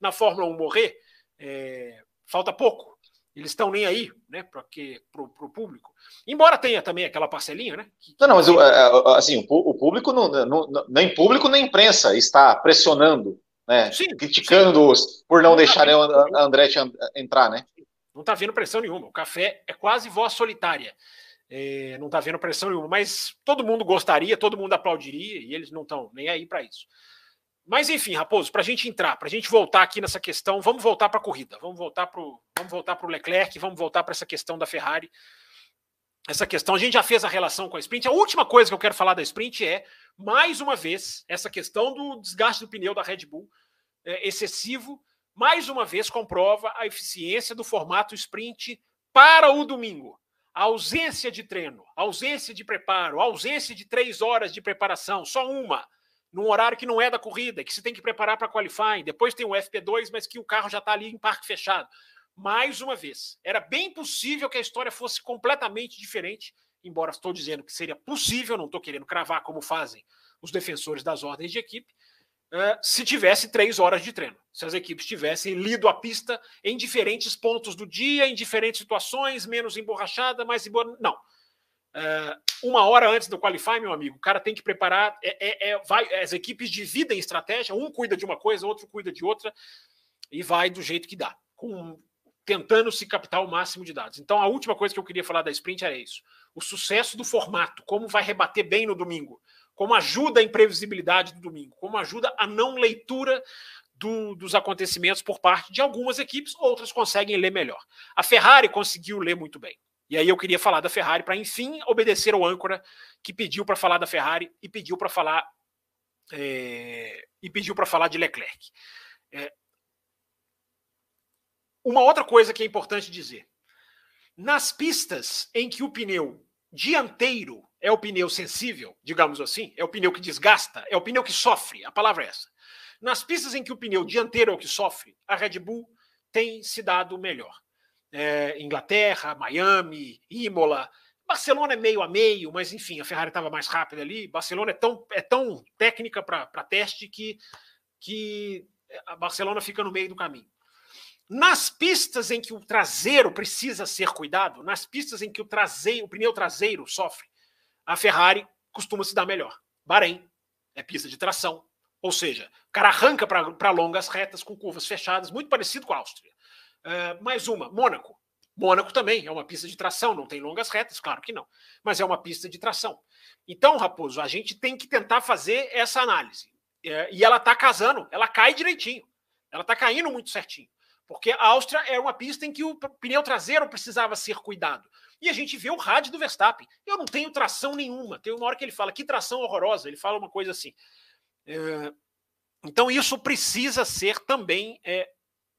na Fórmula 1 morrer, é, falta pouco. Eles estão nem aí, né, para o público. Embora tenha também aquela parcelinha, né? Que, não, não, mas o, é, assim, o, público, não, não, nem público nem imprensa está pressionando, né? Sim, criticando-os por não, não deixarem a Andretti entrar, né? Não está vendo pressão nenhuma. O café é quase voz solitária. É, não está vendo pressão nenhuma, mas todo mundo gostaria, todo mundo aplaudiria e eles não estão nem aí para isso. Mas enfim, Raposo, para a gente entrar, para a gente voltar aqui nessa questão, vamos voltar para a corrida, vamos voltar para vamos voltar para o Leclerc, vamos voltar para essa questão da Ferrari. Essa questão, a gente já fez a relação com a sprint. A última coisa que eu quero falar da sprint é, mais uma vez, essa questão do desgaste do pneu da Red Bull é, excessivo, mais uma vez comprova a eficiência do formato sprint para o domingo. A ausência de treino, ausência de preparo, ausência de três horas de preparação, só uma num horário que não é da corrida, que se tem que preparar para qualifying, depois tem o FP2, mas que o carro já está ali em parque fechado. Mais uma vez, era bem possível que a história fosse completamente diferente, embora estou dizendo que seria possível, não estou querendo cravar como fazem os defensores das ordens de equipe, se tivesse três horas de treino, se as equipes tivessem lido a pista em diferentes pontos do dia, em diferentes situações, menos emborrachada, mais emborrachada. Não uma hora antes do qualify, meu amigo, o cara tem que preparar. É, é, é, vai, as equipes dividem estratégia, um cuida de uma coisa, outro cuida de outra, e vai do jeito que dá, com, tentando se captar o máximo de dados. Então, a última coisa que eu queria falar da sprint era isso: o sucesso do formato, como vai rebater bem no domingo, como ajuda a imprevisibilidade do domingo, como ajuda a não leitura do, dos acontecimentos por parte de algumas equipes, outras conseguem ler melhor. A Ferrari conseguiu ler muito bem. E aí eu queria falar da Ferrari para, enfim, obedecer ao âncora que pediu para falar da Ferrari e pediu para falar é, e pediu para falar de Leclerc. É, uma outra coisa que é importante dizer: nas pistas em que o pneu dianteiro é o pneu sensível, digamos assim, é o pneu que desgasta, é o pneu que sofre, a palavra é essa. Nas pistas em que o pneu dianteiro é o que sofre, a Red Bull tem se dado melhor. É, Inglaterra, Miami, Imola, Barcelona é meio a meio, mas enfim, a Ferrari estava mais rápida ali. Barcelona é tão, é tão técnica para teste que, que a Barcelona fica no meio do caminho. Nas pistas em que o traseiro precisa ser cuidado, nas pistas em que o traseiro, o pneu traseiro sofre, a Ferrari costuma se dar melhor. Bahrein é pista de tração, ou seja, o cara arranca para longas retas com curvas fechadas, muito parecido com a Áustria. Uh, mais uma, Mônaco. Mônaco também é uma pista de tração, não tem longas retas, claro que não, mas é uma pista de tração. Então, Raposo, a gente tem que tentar fazer essa análise. É, e ela está casando, ela cai direitinho, ela está caindo muito certinho. Porque a Áustria era uma pista em que o pneu traseiro precisava ser cuidado. E a gente vê o rádio do Verstappen. Eu não tenho tração nenhuma. Tem uma hora que ele fala, que tração horrorosa. Ele fala uma coisa assim. É... Então, isso precisa ser também é,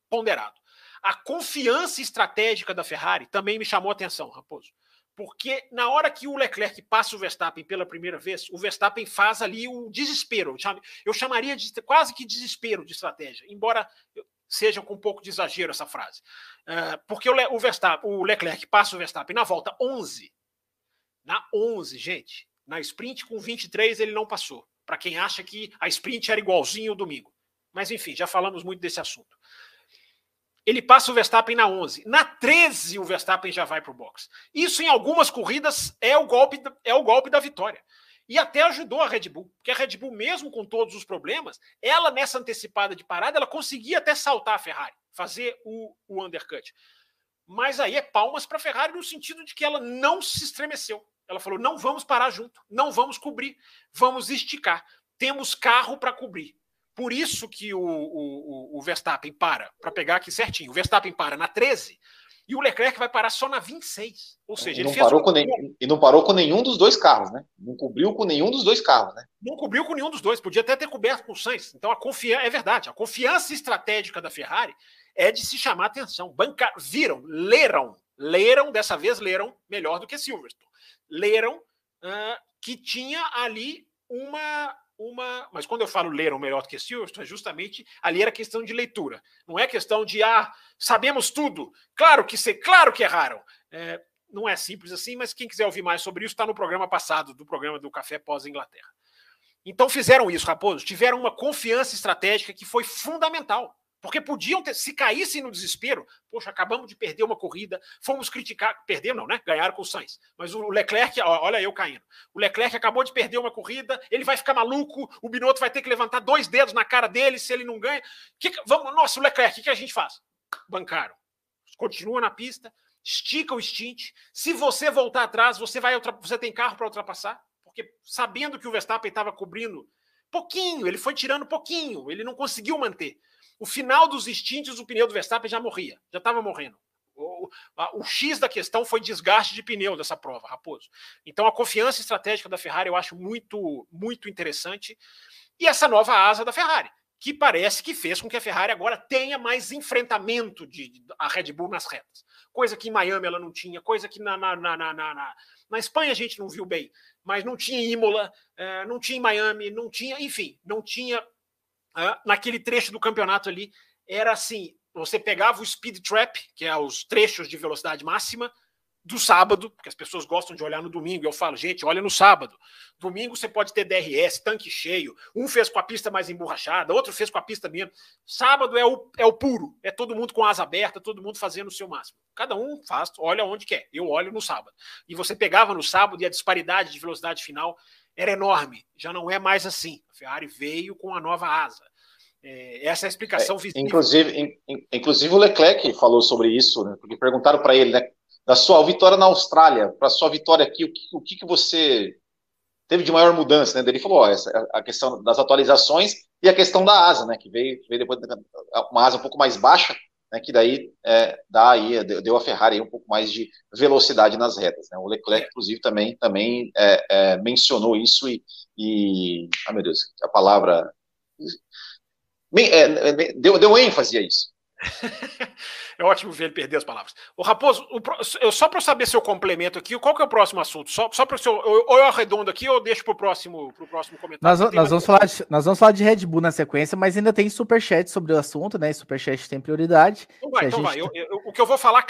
ponderado. A confiança estratégica da Ferrari também me chamou a atenção, Raposo. Porque na hora que o Leclerc passa o Verstappen pela primeira vez, o Verstappen faz ali o desespero. Eu chamaria de quase que desespero de estratégia, embora seja com um pouco de exagero essa frase. Uh, porque o, Verstappen, o Leclerc passa o Verstappen na volta 11. Na 11, gente. Na sprint com 23 ele não passou. Para quem acha que a sprint era igualzinho o domingo. Mas enfim, já falamos muito desse assunto. Ele passa o Verstappen na 11. Na 13 o Verstappen já vai para o box. Isso em algumas corridas é o golpe é o golpe da vitória e até ajudou a Red Bull, porque a Red Bull, mesmo com todos os problemas, ela nessa antecipada de parada, ela conseguia até saltar a Ferrari, fazer o, o undercut. Mas aí é palmas para a Ferrari no sentido de que ela não se estremeceu. Ela falou: não vamos parar junto, não vamos cobrir, vamos esticar. Temos carro para cobrir. Por isso que o, o, o Verstappen para, para pegar aqui certinho. O Verstappen para na 13 e o Leclerc vai parar só na 26. Ou seja, e não, parou um... com nenhum, e não parou com nenhum dos dois carros, né? Não cobriu com nenhum dos dois carros, né? Não cobriu com nenhum dos dois. Podia até ter coberto com o Sainz. Então, a confiança. É verdade. A confiança estratégica da Ferrari é de se chamar atenção. Bancar... Viram, leram, leram, dessa vez leram melhor do que Silverstone. Leram uh, que tinha ali uma uma. Mas quando eu falo leram melhor do que Silverstone, é justamente ali era questão de leitura. Não é questão de, ah, sabemos tudo. Claro que sei, claro que erraram. É, não é simples assim, mas quem quiser ouvir mais sobre isso está no programa passado, do programa do Café Pós-Inglaterra. Então fizeram isso, Raposo. Tiveram uma confiança estratégica que foi fundamental. Porque podiam ter, se caíssem no desespero, poxa, acabamos de perder uma corrida, fomos criticar, perder não, né? Ganharam com o Sainz. Mas o Leclerc, olha eu caindo. O Leclerc acabou de perder uma corrida, ele vai ficar maluco, o Binotto vai ter que levantar dois dedos na cara dele se ele não ganha. Que, vamos, nossa, o Leclerc, o que, que a gente faz? Bancaram. Continua na pista, estica o stint. Se você voltar atrás, você vai você tem carro para ultrapassar, porque sabendo que o Verstappen estava cobrindo pouquinho, ele foi tirando pouquinho, ele não conseguiu manter. O final dos instintos, o pneu do Verstappen já morria, já estava morrendo. O, o, X da questão foi desgaste de pneu dessa prova, Raposo. Então a confiança estratégica da Ferrari eu acho muito, muito interessante. E essa nova asa da Ferrari, que parece que fez com que a Ferrari agora tenha mais enfrentamento de, de a Red Bull nas retas. Coisa que em Miami ela não tinha, coisa que na, na, na, na, na, na Espanha a gente não viu bem, mas não tinha em Imola, eh, não tinha em Miami, não tinha, enfim, não tinha naquele trecho do campeonato ali, era assim: você pegava o speed trap, que é os trechos de velocidade máxima, do sábado, porque as pessoas gostam de olhar no domingo. Eu falo, gente, olha no sábado. Domingo você pode ter DRS, tanque cheio. Um fez com a pista mais emborrachada, outro fez com a pista menos. Sábado é o, é o puro, é todo mundo com asa aberta, todo mundo fazendo o seu máximo. Cada um faz, olha onde quer. Eu olho no sábado. E você pegava no sábado e a disparidade de velocidade final era enorme. Já não é mais assim. A Ferrari veio com a nova asa. É, essa é a explicação é, visível. Inclusive, in, inclusive o Leclerc falou sobre isso, né, porque perguntaram para ele, né, da sua vitória na Austrália para sua vitória aqui, o que, o que, que você teve de maior mudança, né? Ele falou, ó, essa, a questão das atualizações e a questão da asa, né? Que veio, veio depois uma asa um pouco mais baixa, né, que daí é, dá aí, deu a Ferrari um pouco mais de velocidade nas retas. Né? O Leclerc, inclusive, também, também é, é, mencionou isso e, e. Ah, meu Deus, a palavra. É, deu, deu ênfase a isso. é ótimo ver ele perder as palavras. O Raposo, o, eu, só para eu saber seu complemento aqui, qual que é o próximo assunto? Só, só para o ou eu arredondo aqui ou deixo para o próximo, pro próximo comentário. Nós, nós vamos falar de, nós vamos falar de Red Bull na sequência, mas ainda tem superchat sobre o assunto, né? Superchat tem prioridade. Então vai, então vai. Eu, eu, o que eu vou falar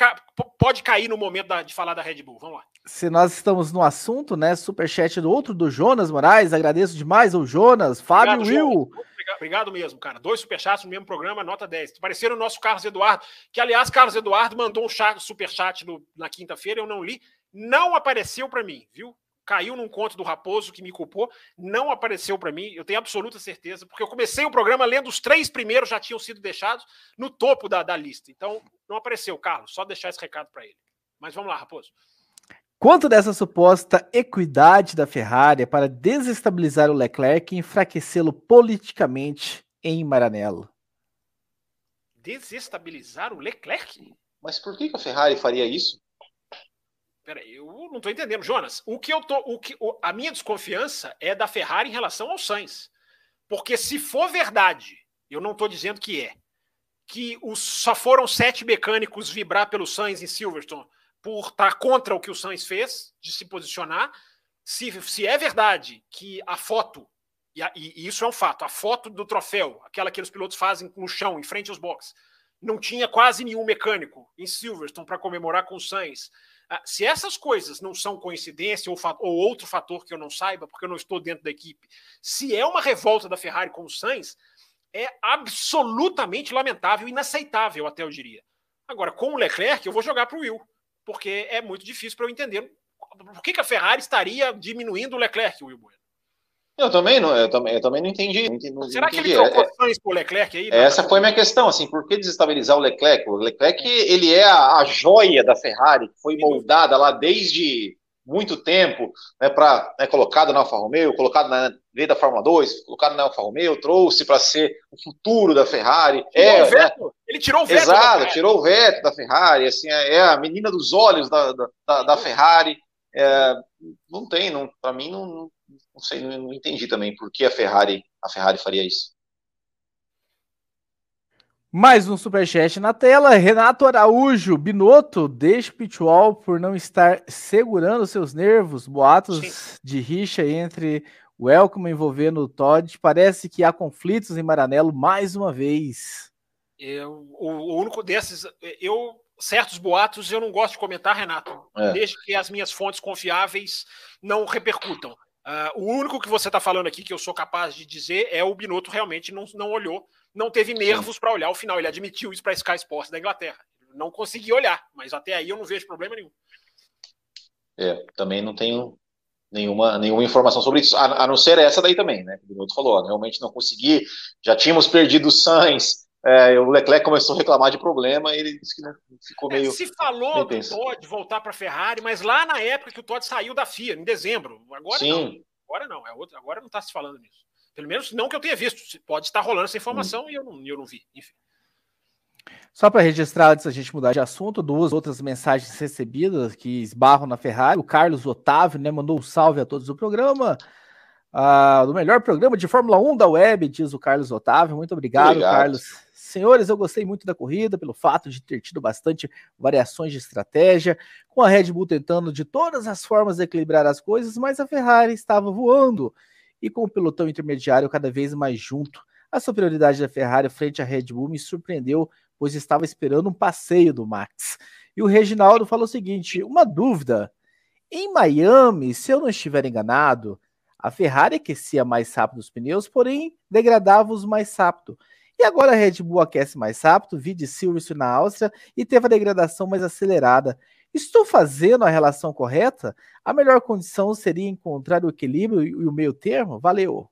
pode cair no momento da, de falar da Red Bull. Vamos lá. Se nós estamos no assunto, né? Superchat do outro do Jonas Moraes, agradeço demais ao Jonas, Fábio Obrigado, Will. Jonas. Obrigado mesmo, cara. Dois superchats no mesmo programa, nota 10. Pareceram o nosso Carlos Eduardo, que aliás, Carlos Eduardo mandou um chat, superchat no, na quinta-feira, eu não li. Não apareceu para mim, viu? Caiu num conto do Raposo que me culpou, não apareceu para mim, eu tenho absoluta certeza, porque eu comecei o programa lendo os três primeiros, já tinham sido deixados no topo da, da lista. Então, não apareceu, Carlos, só deixar esse recado para ele. Mas vamos lá, Raposo. Quanto dessa suposta equidade da Ferrari para desestabilizar o Leclerc e enfraquecê-lo politicamente em Maranello? Desestabilizar o Leclerc? Mas por que a Ferrari faria isso? Peraí, eu não estou entendendo, Jonas. O que eu tô, o que, o, a minha desconfiança é da Ferrari em relação ao Sainz, porque se for verdade, eu não estou dizendo que é, que os, só foram sete mecânicos vibrar pelo Sainz em Silverstone por estar contra o que o Sainz fez, de se posicionar. Se, se é verdade que a foto, e, a, e, isso é um fato, a foto do troféu, aquela que os pilotos fazem no chão, em frente aos boxes, não tinha quase nenhum mecânico em Silverstone para comemorar com o Sainz. Ah, se essas coisas não são coincidência ou, ou, outro fator que eu não saiba, porque eu não estou dentro da equipe, se é uma revolta da Ferrari com o Sainz, é absolutamente lamentável, inaceitável, até eu diria. Agora, com o Leclerc, eu vou jogar para o Will porque é muito difícil para eu entender por que, que, a Ferrari estaria diminuindo o Leclerc, Will Bueno. Eu também não, eu também, eu também não entendi. Não Será que ele trocou é, por Leclerc aí? Essa foi a minha questão, assim, por que desestabilizar o Leclerc? O Leclerc, ele é a, a joia da Ferrari, que foi moldada lá desde muito tempo, né, para né, colocado na Alfa Romeo, colocado na veio da Fórmula 2, colocado na Alfa Romeo, trouxe para ser o futuro da Ferrari. é, o né? Ele tirou o veto. Exato, tirou o veto da Ferrari, assim, é, é a menina dos olhos da, da, da Ferrari. É, não tem, não, para mim não, não sei, não, não entendi também por que a Ferrari, a Ferrari faria isso. Mais um superchat na tela. Renato Araújo, Binotto, deixa o Pitwall por não estar segurando seus nervos. Boatos Sim. de rixa entre o Welcome envolvendo o Todd. Parece que há conflitos em Maranello mais uma vez. Eu, o, único desses, eu certos boatos eu não gosto de comentar, Renato, é. desde que as minhas fontes confiáveis não repercutam. Uh, o único que você está falando aqui que eu sou capaz de dizer é o Binotto realmente não, não olhou não teve nervos para olhar o final. Ele admitiu isso para Sky Sports da Inglaterra. Não consegui olhar, mas até aí eu não vejo problema nenhum. É, também não tenho nenhuma, nenhuma informação sobre isso, a, a não ser essa daí também, né? O Binotto falou, ó, realmente não consegui, já tínhamos perdido o Sainz, é, o Leclerc começou a reclamar de problema ele disse que não ficou é, meio. É, se falou do Todd voltar para a Ferrari, mas lá na época que o Todd saiu da FIA, em dezembro. Agora Sim. não. Agora não, é outro, agora não está se falando nisso. Pelo menos não que eu tenha visto. Pode estar rolando essa informação hum. e eu não, eu não vi. Enfim. Só para registrar, antes da gente mudar de assunto, duas outras mensagens recebidas que esbarram na Ferrari. O Carlos Otávio né, mandou um salve a todos do programa. Ah, do melhor programa de Fórmula 1 da web, diz o Carlos Otávio. Muito obrigado, obrigado, Carlos. Senhores, eu gostei muito da corrida, pelo fato de ter tido bastante variações de estratégia, com a Red Bull tentando de todas as formas equilibrar as coisas, mas a Ferrari estava voando e com o pelotão intermediário cada vez mais junto. A superioridade da Ferrari frente à Red Bull me surpreendeu, pois estava esperando um passeio do Max. E o Reginaldo falou o seguinte: uma dúvida. Em Miami, se eu não estiver enganado, a Ferrari aquecia mais rápido os pneus, porém degradava-os mais rápido. E agora a Red Bull aquece mais rápido, vi de Silverstone na Áustria e teve a degradação mais acelerada. Estou fazendo a relação correta? A melhor condição seria encontrar o equilíbrio e o meio termo? Valeu.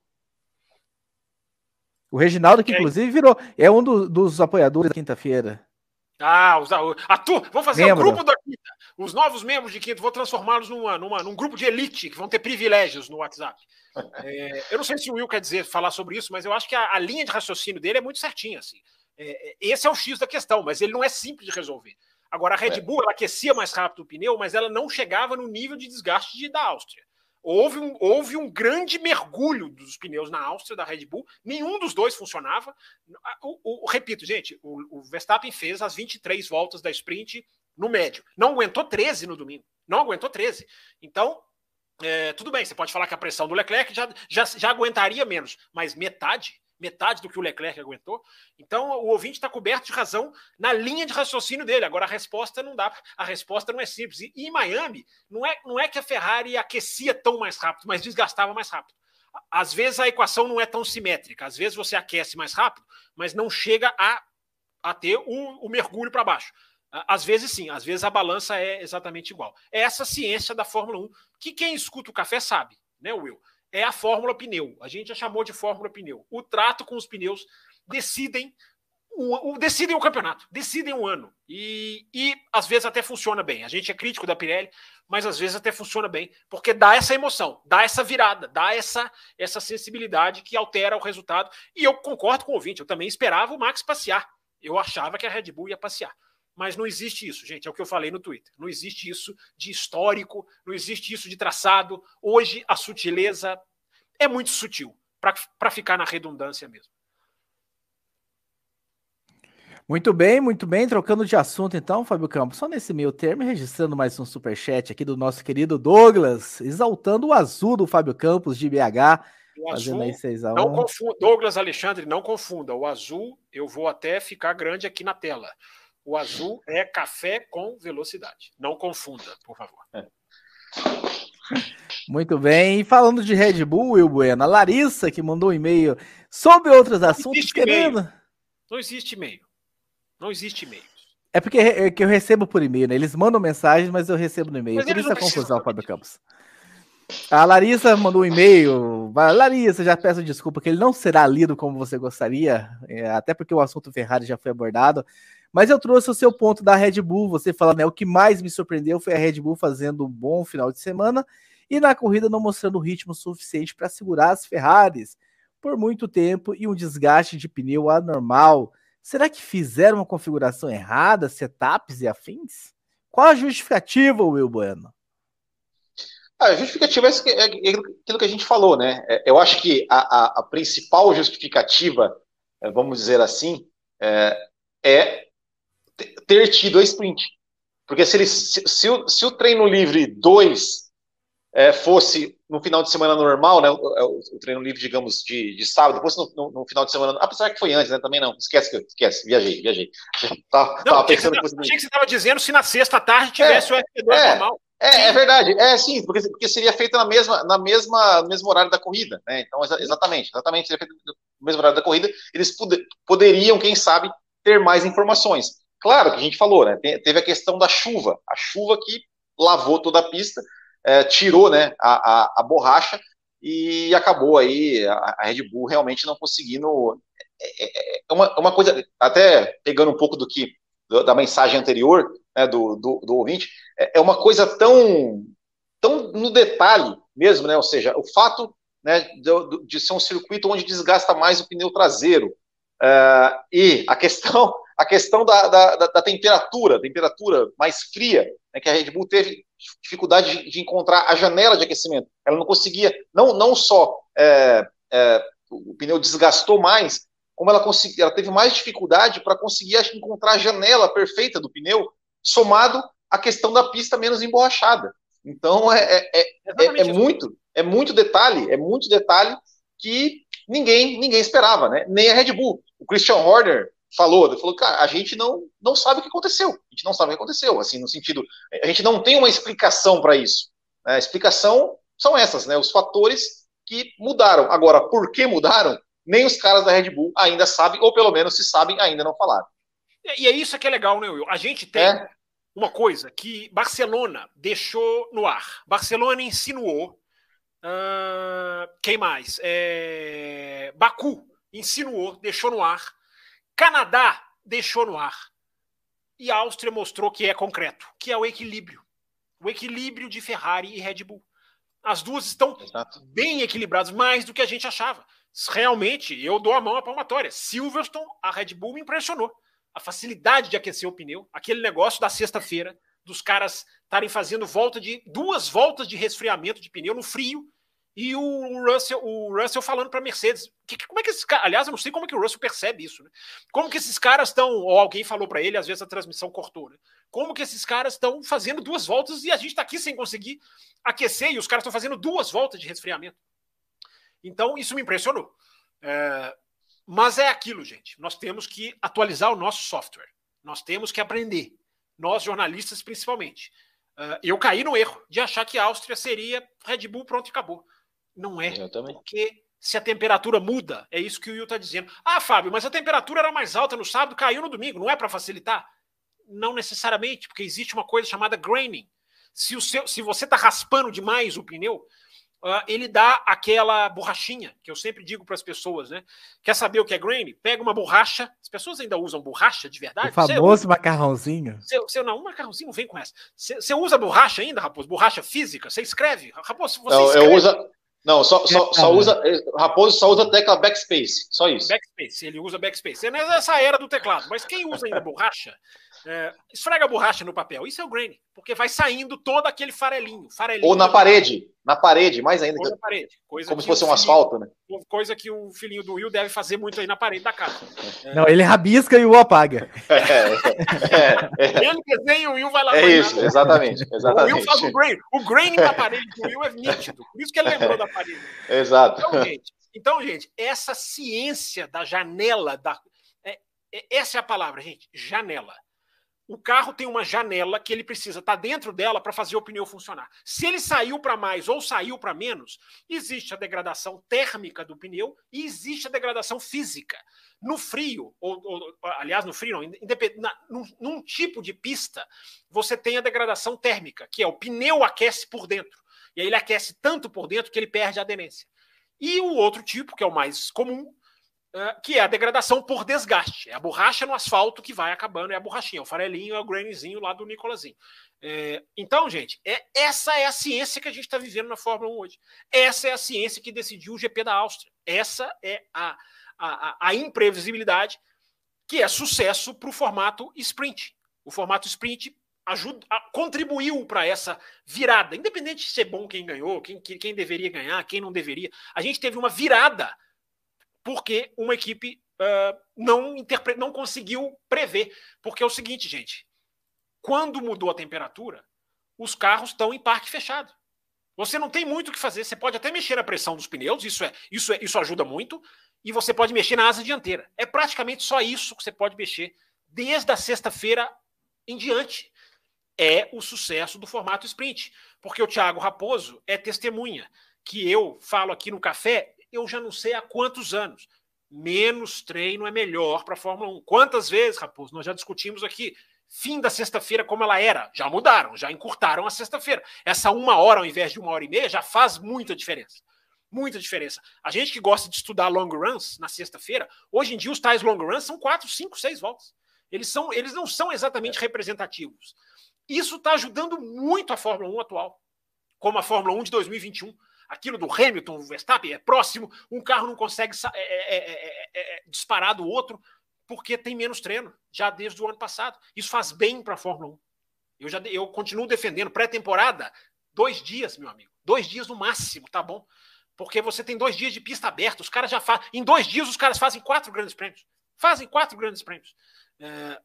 O Reginaldo, que inclusive virou, é um do, dos apoiadores da quinta-feira. Ah, os, a, tu, vou fazer Membro. um grupo da quinta. Os novos membros de quinta, vou transformá-los numa, numa, num grupo de elite que vão ter privilégios no WhatsApp. É, eu não sei se o Will quer dizer falar sobre isso, mas eu acho que a, a linha de raciocínio dele é muito certinha. Assim. É, é esse é o X da questão, mas ele não é simples de resolver. Agora, a Red é. Bull ela aquecia mais rápido o pneu, mas ela não chegava no nível de desgaste de, da Áustria. Houve um, houve um grande mergulho dos pneus na Áustria, da Red Bull. Nenhum dos dois funcionava. O, o, repito, gente, o, o, Verstappen fez as 23 voltas da sprint no médio. Não aguentou 13 no domingo. Não aguentou 13. Então, é, tudo bem, você pode falar que a pressão do Leclerc já, já, já aguentaria menos, mas metade metade do que o Leclerc aguentou. Então, o ouvinte está coberto de razão na linha de raciocínio dele. Agora, a resposta não dá, a resposta não é simples. E, em Miami, não é, não é que a Ferrari aquecia tão mais rápido, mas desgastava mais rápido. Às vezes a equação não é tão simétrica. Às vezes você aquece mais rápido, mas não chega a, a ter o, o mergulho para baixo. Às vezes sim, às vezes a balança é exatamente igual. É essa ciência da Fórmula 1 que quem escuta o café sabe, né, Will? É a fórmula pneu. A gente já chamou de fórmula pneu. O trato com os pneus decidem o, o, decidem o campeonato, decidem o ano. E, e às vezes até funciona bem. A gente é crítico da Pirelli, mas às vezes até funciona bem, porque dá essa emoção, dá essa virada, dá essa, essa sensibilidade que altera o resultado. E eu concordo com o ouvinte, eu também esperava o Max passear. Eu achava que a Red Bull ia passear. Mas não existe isso, gente. É o que eu falei no Twitter. Não existe isso de histórico, não existe isso de traçado. Hoje a sutileza é muito sutil, para ficar na redundância mesmo. Muito bem, muito bem. Trocando de assunto, então, Fábio Campos, só nesse meio termo, registrando mais um superchat aqui do nosso querido Douglas, exaltando o azul do Fábio Campos de BH. O azul, não confunda, Douglas Alexandre, não confunda. O azul, eu vou até ficar grande aqui na tela. O azul é café com velocidade. Não confunda, por favor. É. Muito bem. E falando de Red Bull, Will Bueno, a Larissa que mandou um e-mail sobre outros não assuntos querendo. Não existe e-mail. Não existe e-mail. É porque é que eu recebo por e-mail, né? Eles mandam mensagens, mas eu recebo no e-mail. Por isso a confusão, Fábio Campos. A Larissa mandou um e-mail. Larissa, já peço desculpa que ele não será lido como você gostaria, é, até porque o assunto Ferrari já foi abordado. Mas eu trouxe o seu ponto da Red Bull. Você fala, né? O que mais me surpreendeu foi a Red Bull fazendo um bom final de semana e na corrida não mostrando ritmo suficiente para segurar as Ferraris por muito tempo e um desgaste de pneu anormal. Será que fizeram uma configuração errada, setups e afins? Qual a justificativa, Will Bueno? A justificativa é, é aquilo que a gente falou, né? É, eu acho que a, a, a principal justificativa, é, vamos dizer assim, é, é ter tido a sprint. Porque se, ele, se, se, o, se o treino livre 2 é, fosse no final de semana normal, né, o, é, o, o treino livre, digamos, de, de sábado, fosse no, no, no, final de semana, apesar que foi antes, né, também não, esquece, esquece, viajei, viajei. Tá, não, tava pensando que você, achei que você estava dizendo se na sexta tarde tivesse é, o FP2 é, normal. É, é, verdade, é sim, porque, porque seria feito na mesma, na mesma, no mesmo horário da corrida, né? Então, exatamente, exatamente, seria feito no mesmo horário da corrida, eles poderiam, quem sabe, ter mais informações. Claro que a gente falou, né? Teve a questão da chuva, a chuva que lavou toda a pista, é, tirou né, a, a, a, borracha e acabou aí a, a, Red Bull realmente não conseguindo. É, é, é uma, uma coisa, até pegando um pouco do que da mensagem anterior né, do, do, do, ouvinte, é, é uma coisa tão, tão no detalhe mesmo, né? Ou seja, o fato né, de, de ser um circuito onde desgasta mais o pneu traseiro. Uh, e a questão, a questão da, da, da temperatura, temperatura mais fria, né, que a Red Bull teve dificuldade de, de, encontrar a janela de aquecimento. Ela não conseguia, não, não só é, é, o pneu desgastou mais, como ela, consegui, ela teve mais dificuldade para conseguir encontrar a janela perfeita do pneu, somado à questão da pista menos emborrachada. Então é, é, é, é, é muito, é muito detalhe, é muito detalhe que ninguém ninguém esperava, né? Nem a Red Bull. O Christian Horner falou, ele falou, cara, a gente não, não sabe o que aconteceu. A gente não sabe o que aconteceu, assim, no sentido, a gente não tem uma explicação para isso. Né? A explicação são essas, né? Os fatores que mudaram. Agora, por que mudaram? Nem os caras da Red Bull ainda sabem, ou pelo menos se sabem, ainda não falaram. E é isso que é legal, né, Will? A gente tem é. uma coisa que Barcelona deixou no ar. Barcelona insinuou. Uh, quem mais? É, Baku insinuou, deixou no ar Canadá deixou no ar. E a Áustria mostrou que é concreto, que é o equilíbrio. O equilíbrio de Ferrari e Red Bull. As duas estão Exato. bem equilibradas, mais do que a gente achava. Realmente, eu dou a mão à palmatória. Silverstone, a Red Bull me impressionou. A facilidade de aquecer o pneu, aquele negócio da sexta-feira, dos caras estarem fazendo volta de duas voltas de resfriamento de pneu no frio e o Russell, o Russell falando para Mercedes. Que, como é que esses caras. Aliás, eu não sei como é que o Russell percebe isso, né? Como que esses caras estão. Ou alguém falou para ele, às vezes a transmissão cortou, né? Como que esses caras estão fazendo duas voltas e a gente está aqui sem conseguir aquecer e os caras estão fazendo duas voltas de resfriamento. Então, isso me impressionou. É, mas é aquilo, gente. Nós temos que atualizar o nosso software. Nós temos que aprender. Nós, jornalistas, principalmente. Uh, eu caí no erro de achar que a Áustria seria Red Bull, pronto e acabou. Não é. Porque se a temperatura muda, é isso que o Will está dizendo. Ah, Fábio, mas a temperatura era mais alta no sábado, caiu no domingo, não é para facilitar? Não necessariamente, porque existe uma coisa chamada graining. Se, o seu, se você está raspando demais o pneu, uh, ele dá aquela borrachinha, que eu sempre digo para as pessoas, né? Quer saber o que é grain? Pega uma borracha. As pessoas ainda usam borracha de verdade? O famoso você, macarrãozinho. Você, você, não, um macarrãozinho vem com essa. Você, você usa borracha ainda, Raposo? Borracha física? Você escreve? Raposo, você não, escreve. Eu uso, não, só, só, só usa. Raposo só usa a tecla backspace, só isso. Backspace, ele usa backspace. É nessa era do teclado, mas quem usa ainda borracha, é, esfrega a borracha no papel. Isso é o grain, porque vai saindo todo aquele farelinho. farelinho Ou na parede, na parede, mais ainda. Ou na parede. Como se fosse um asfalto, né? Coisa que o filhinho do Will deve fazer muito aí na parede da casa. É. Não, ele rabisca e o apaga. É, é, é, ele desenha e o Will vai lá. É isso, exatamente, exatamente. O Will faz o grain. O grain na parede do Will é nítido. Por isso que ele lembrou da parede. Exato. Então, gente, então, gente essa ciência da janela, da, é, essa é a palavra, gente, janela o carro tem uma janela que ele precisa estar tá dentro dela para fazer o pneu funcionar. Se ele saiu para mais ou saiu para menos, existe a degradação térmica do pneu e existe a degradação física. No frio, ou, ou aliás, no frio não, na, num, num tipo de pista, você tem a degradação térmica, que é o pneu aquece por dentro. E aí ele aquece tanto por dentro que ele perde a aderência. E o outro tipo, que é o mais comum, que é a degradação por desgaste. É a borracha no asfalto que vai acabando, é a borrachinha, é o farelinho, é o grainzinho lá do Nicolazinho. É, então, gente, é, essa é a ciência que a gente está vivendo na Fórmula 1 hoje. Essa é a ciência que decidiu o GP da Áustria. Essa é a, a, a imprevisibilidade que é sucesso para o formato sprint. O formato sprint ajuda, contribuiu para essa virada, independente de ser bom quem ganhou, quem, quem deveria ganhar, quem não deveria. A gente teve uma virada porque uma equipe uh, não, não conseguiu prever. Porque é o seguinte, gente: quando mudou a temperatura, os carros estão em parque fechado. Você não tem muito o que fazer. Você pode até mexer na pressão dos pneus, isso, é, isso, é, isso ajuda muito, e você pode mexer na asa dianteira. É praticamente só isso que você pode mexer desde a sexta-feira em diante. É o sucesso do formato sprint. Porque o Thiago Raposo é testemunha que eu falo aqui no café eu já não sei há quantos anos. Menos treino é melhor para a Fórmula 1. Quantas vezes, Raposo, nós já discutimos aqui, fim da sexta-feira como ela era. Já mudaram, já encurtaram a sexta-feira. Essa uma hora ao invés de uma hora e meia já faz muita diferença. Muita diferença. A gente que gosta de estudar long runs na sexta-feira, hoje em dia os tais long runs são quatro, cinco, seis voltas. Eles, são, eles não são exatamente representativos. Isso está ajudando muito a Fórmula 1 atual, como a Fórmula 1 de 2021 aquilo do Hamilton, o Verstappen é próximo, um carro não consegue é é, é, é, é, disparar do outro porque tem menos treino, já desde o ano passado. Isso faz bem para a Fórmula 1. Eu, já, eu continuo defendendo pré-temporada, dois dias, meu amigo. Dois dias no máximo, tá bom? Porque você tem dois dias de pista aberta, os caras já fazem. Em dois dias, os caras fazem quatro grandes prêmios. Fazem quatro grandes prêmios. É,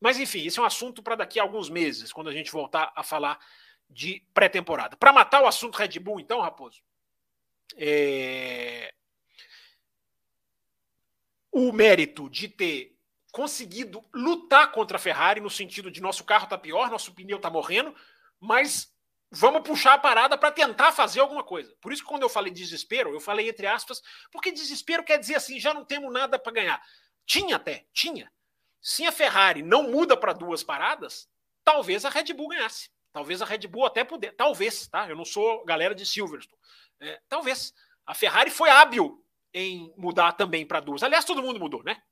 mas, enfim, esse é um assunto para daqui a alguns meses, quando a gente voltar a falar de pré-temporada. Para matar o assunto Red Bull, então, Raposo, é... o mérito de ter conseguido lutar contra a Ferrari no sentido de nosso carro está pior, nosso pneu está morrendo, mas vamos puxar a parada para tentar fazer alguma coisa. Por isso que quando eu falei desespero, eu falei entre aspas, porque desespero quer dizer assim, já não temos nada para ganhar. Tinha até, tinha. Se a Ferrari não muda para duas paradas, talvez a Red Bull ganhasse. Talvez a Red Bull até pudesse. Talvez, tá? Eu não sou galera de Silverstone. É, talvez. A Ferrari foi hábil em mudar também para duas. Aliás, todo mundo mudou, né?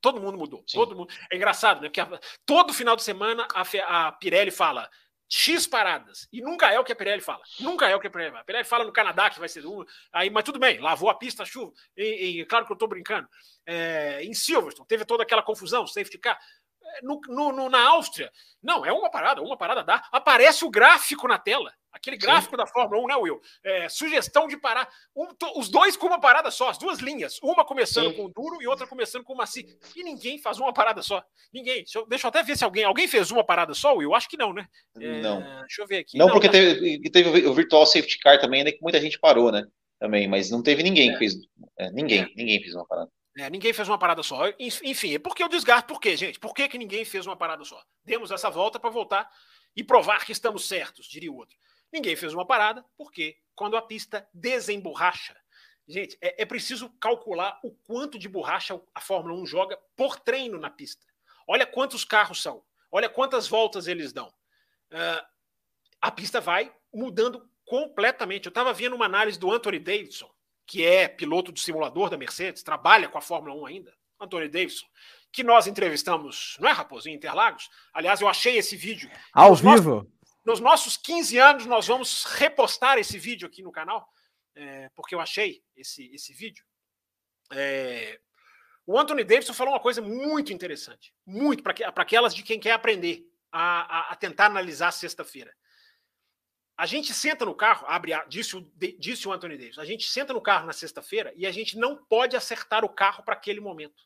Todo mundo mudou. Todo mundo. É engraçado, né? Porque a... todo final de semana a, Fe... a Pirelli fala X paradas. E nunca é o que a Pirelli fala. Nunca é o que a Pirelli fala. A Pirelli fala no Canadá que vai ser um. Aí, mas tudo bem, lavou a pista, a chuva. E, e claro que eu estou brincando. É, em Silverstone, teve toda aquela confusão, safety car. No, no, no, na Áustria, não, é uma parada, uma parada dá. Aparece o gráfico na tela. Aquele gráfico Sim. da Fórmula 1, né, Will? É, sugestão de parar. Um, os dois com uma parada só, as duas linhas. Uma começando Sim. com duro e outra começando com macio. E ninguém faz uma parada só. Ninguém. Deixa eu, deixa eu, até ver se alguém. Alguém fez uma parada só, Will? Acho que não, né? É, não. Deixa eu ver aqui. Não, não porque tá... teve, teve o Virtual Safety Car também, né, que muita gente parou, né? Também, mas não teve ninguém é. que fez. É, ninguém, é. ninguém fez uma parada. É, ninguém fez uma parada só. Enfim, por que o desgaste? Por quê, gente? Por que, que ninguém fez uma parada só? Demos essa volta para voltar e provar que estamos certos, diria o outro. Ninguém fez uma parada, porque quando a pista desemborracha, gente, é, é, preciso calcular o quanto de borracha a Fórmula 1 joga por treino na pista. Olha quantos carros são, olha quantas voltas eles dão. Uh, a pista vai mudando completamente. Eu estava vendo uma análise do Anthony Davidson, que é piloto do simulador da Mercedes, trabalha com a Fórmula 1 ainda. Anthony Davidson, que nós entrevistamos, não é, Raposo, em Interlagos? Aliás, eu achei esse vídeo. Ao vivo? Nossos, nos nossos 15 anos, nós vamos repostar esse vídeo aqui no canal, é, porque eu achei esse, esse vídeo. É, o Anthony Davidson falou uma coisa muito interessante, muito para aquelas de quem quer aprender a, a, a tentar analisar sexta-feira. A gente senta no carro, abre, disse, disse o Anthony Davis, a gente senta no carro na sexta-feira e a gente não pode acertar o carro para aquele momento.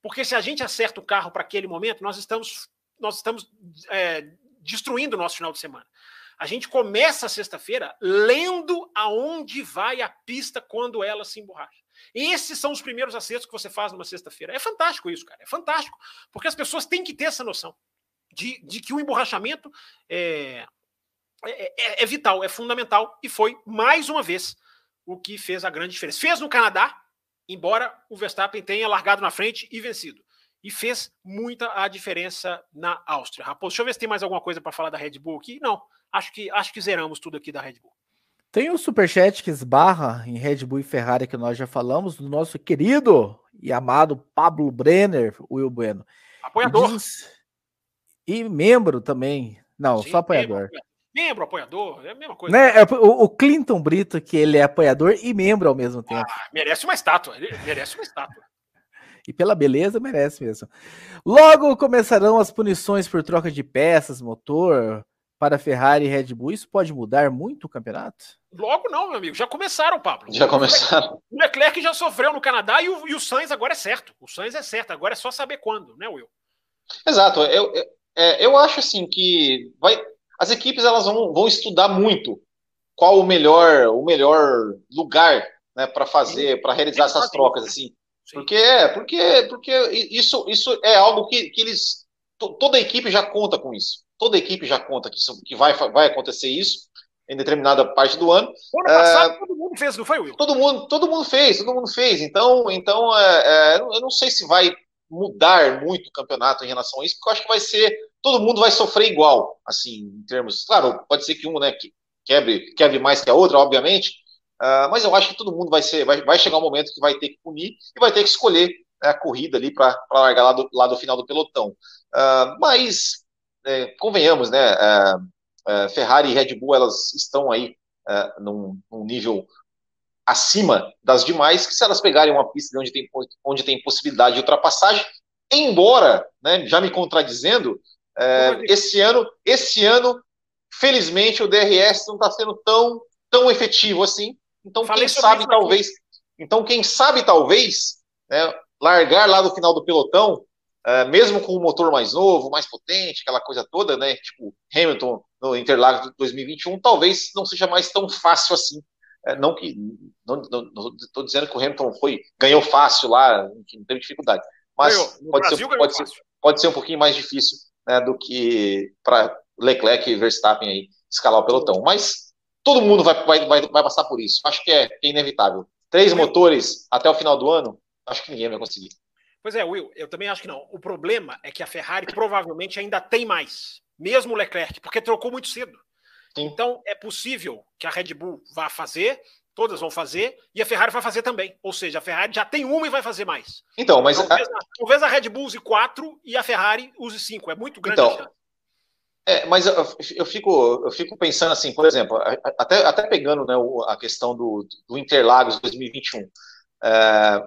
Porque se a gente acerta o carro para aquele momento, nós estamos, nós estamos é, destruindo o nosso final de semana. A gente começa a sexta-feira lendo aonde vai a pista quando ela se emborracha. Esses são os primeiros acertos que você faz numa sexta-feira. É fantástico isso, cara. É fantástico. Porque as pessoas têm que ter essa noção de, de que o emborrachamento é, é, é, é vital, é fundamental. E foi, mais uma vez, o que fez a grande diferença. Fez no Canadá, embora o Verstappen tenha largado na frente e vencido e fez muita a diferença na Áustria. Raposo, deixa eu ver se tem mais alguma coisa para falar da Red Bull aqui. Não, acho que acho que zeramos tudo aqui da Red Bull. Tem o superchat que esbarra em Red Bull e Ferrari que nós já falamos, do nosso querido e amado Pablo Brenner, Will Bueno. Apoiador. Diz... E membro também. Não, Sim, só apoiador. Membro, membro, apoiador, é a mesma coisa. Né? É, o, o, Clinton Brito, que ele é apoiador e membro ao mesmo tempo. Ah, merece uma estátua, ele merece uma estátua. E pela beleza, merece mesmo. Logo começarão as punições por troca de peças, motor para Ferrari e Red Bull. Isso pode mudar muito o campeonato? Logo não, meu amigo. Já começaram, Pablo. Já começaram. O Leclerc já sofreu no Canadá e o, e o Sainz agora é certo. O Sainz é certo. Agora é só saber quando, né, Will? Exato. Eu, eu, é, eu acho assim que vai, as equipes elas vão, vão estudar muito qual o melhor, o melhor lugar né, para fazer, para realizar essas trocas. assim. Porque é, porque, porque isso, isso é algo que, que eles. Toda equipe já conta com isso. Toda equipe já conta que, isso, que vai, vai acontecer isso em determinada parte do ano. O ano passado é, todo mundo fez, não foi, Will? Todo mundo, todo mundo fez, todo mundo fez. Então, então é, é, eu não sei se vai mudar muito o campeonato em relação a isso, porque eu acho que vai ser. Todo mundo vai sofrer igual, assim, em termos. Claro, pode ser que um né, quebre, quebre mais que a outra, obviamente, Uh, mas eu acho que todo mundo vai ser, vai, vai chegar um momento que vai ter que punir e vai ter que escolher né, a corrida ali para largar lá do, lá do final do pelotão. Uh, mas é, convenhamos, né? Uh, Ferrari e Red Bull elas estão aí num, num, nível acima das demais, que se elas pegarem uma pista onde tem, onde tem possibilidade de ultrapassagem, embora, né, já me contradizendo, esse ano, esse ano, felizmente o DRS não está sendo tão tão efetivo assim, então, Falei quem sabe, talvez. Então, quem sabe, talvez, né, largar lá no final do pelotão, uh, mesmo com o motor mais novo, mais potente, aquela coisa toda, né? Tipo Hamilton no Interlagos de 2021, talvez não seja mais tão fácil assim. É, não que. Não estou dizendo que o Hamilton foi, ganhou fácil lá, não teve dificuldade. Mas pode, ser, pode, ser, pode ser um pouquinho mais difícil né, do que para Leclerc e Verstappen aí escalar o pelotão. Mas todo mundo vai, vai, vai, vai passar por isso. Acho que é, é inevitável. Três motores até o final do ano, acho que ninguém vai conseguir. Pois é, Will, eu também acho que não. O problema é que a Ferrari provavelmente ainda tem mais, mesmo o Leclerc, porque trocou muito cedo. Sim. Então é possível que a Red Bull vá fazer, todas vão fazer, e a Ferrari vai fazer também. Ou seja, a Ferrari já tem uma e vai fazer mais. Então, mas. Talvez a, talvez a Red Bull use quatro e a Ferrari use cinco. É muito grande então, a chance. É, mas eu, eu, fico, eu fico pensando assim, por exemplo, até, até pegando né, a questão do, do Interlagos 2021. É,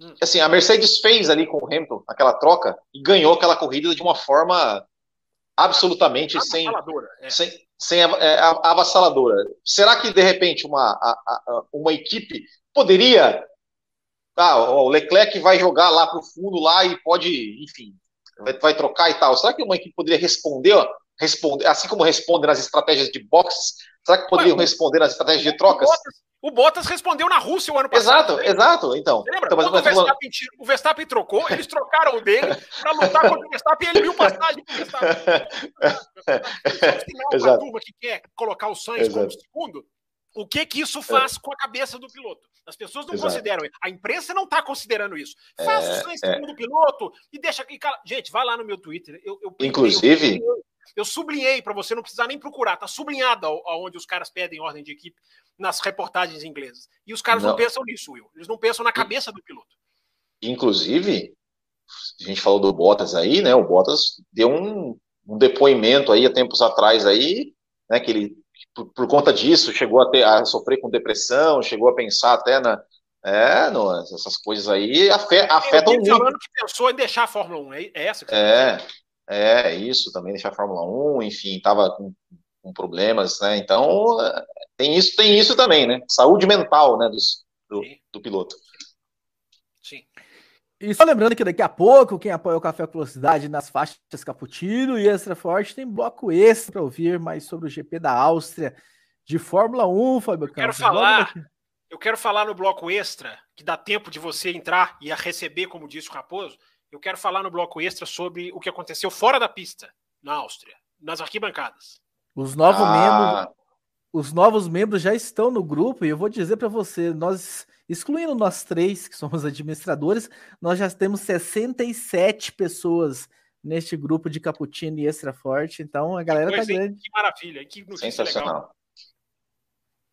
Hum. Assim, a Mercedes fez ali com o Hamilton aquela troca e ganhou aquela corrida de uma forma absolutamente sem, é. sem, sem é, avassaladora. Será que de repente uma, a, a, uma equipe poderia. Ah, o Leclerc vai jogar lá para o fundo lá e pode, enfim, vai, vai, trocar e tal. Será que uma equipe poderia responder, responder, assim como responder nas estratégias de boxes? Será que poderiam responder nas estratégias de trocas? O Bottas respondeu na Rússia o ano passado. Exato, né? exato. Então, lembra? Então, mas, o, Verstappen, o, Verstappen, trocou, eles trocaram o dele para lutar contra o Verstappen e ele viu passagem para o Verstappen. A turma que quer colocar o Sainz como segundo, o que que isso faz é. com a cabeça do piloto? As pessoas não Exato. consideram. A imprensa não está considerando isso. Faz é, o Sainz é. segundo piloto e deixa. E, cara, gente, vai lá no meu Twitter. Eu, eu Inclusive. Eu, eu sublinhei para você não precisar nem procurar. Tá sublinhado aonde os caras pedem ordem de equipe nas reportagens inglesas. E os caras não, não pensam nisso, Will. Eles não pensam na cabeça do piloto. Inclusive, a gente falou do Bottas aí, né? O Bottas deu um, um depoimento aí há tempos atrás aí, né? Que ele, por, por, conta disso, chegou a, ter, a sofrer com depressão, chegou a pensar até na, é, no, essas coisas aí afetam muito. falando que pensou em deixar a Fórmula 1, é, é essa que você É, é, isso, também deixar a Fórmula 1, enfim, estava com, com, problemas, né? Então, tem isso, tem isso também, né? Saúde mental, né, dos, do, do piloto. Sim. E só lembrando que daqui a pouco, quem apoia o Café com Velocidade nas faixas Caputino e Extra Forte tem bloco extra para ouvir mais sobre o GP da Áustria de Fórmula 1, Fábio Campos. Quero falar, eu quero falar no bloco extra, que dá tempo de você entrar e a receber, como disse o Raposo. Eu quero falar no bloco extra sobre o que aconteceu fora da pista, na Áustria, nas arquibancadas. Os novos ah. membros os novos membros já estão no grupo e eu vou dizer para você, nós, excluindo nós três, que somos administradores, nós já temos 67 pessoas neste grupo de Cappuccino e Extra Forte, então a galera tá grande. Que maravilha, que Sensacional. Legal.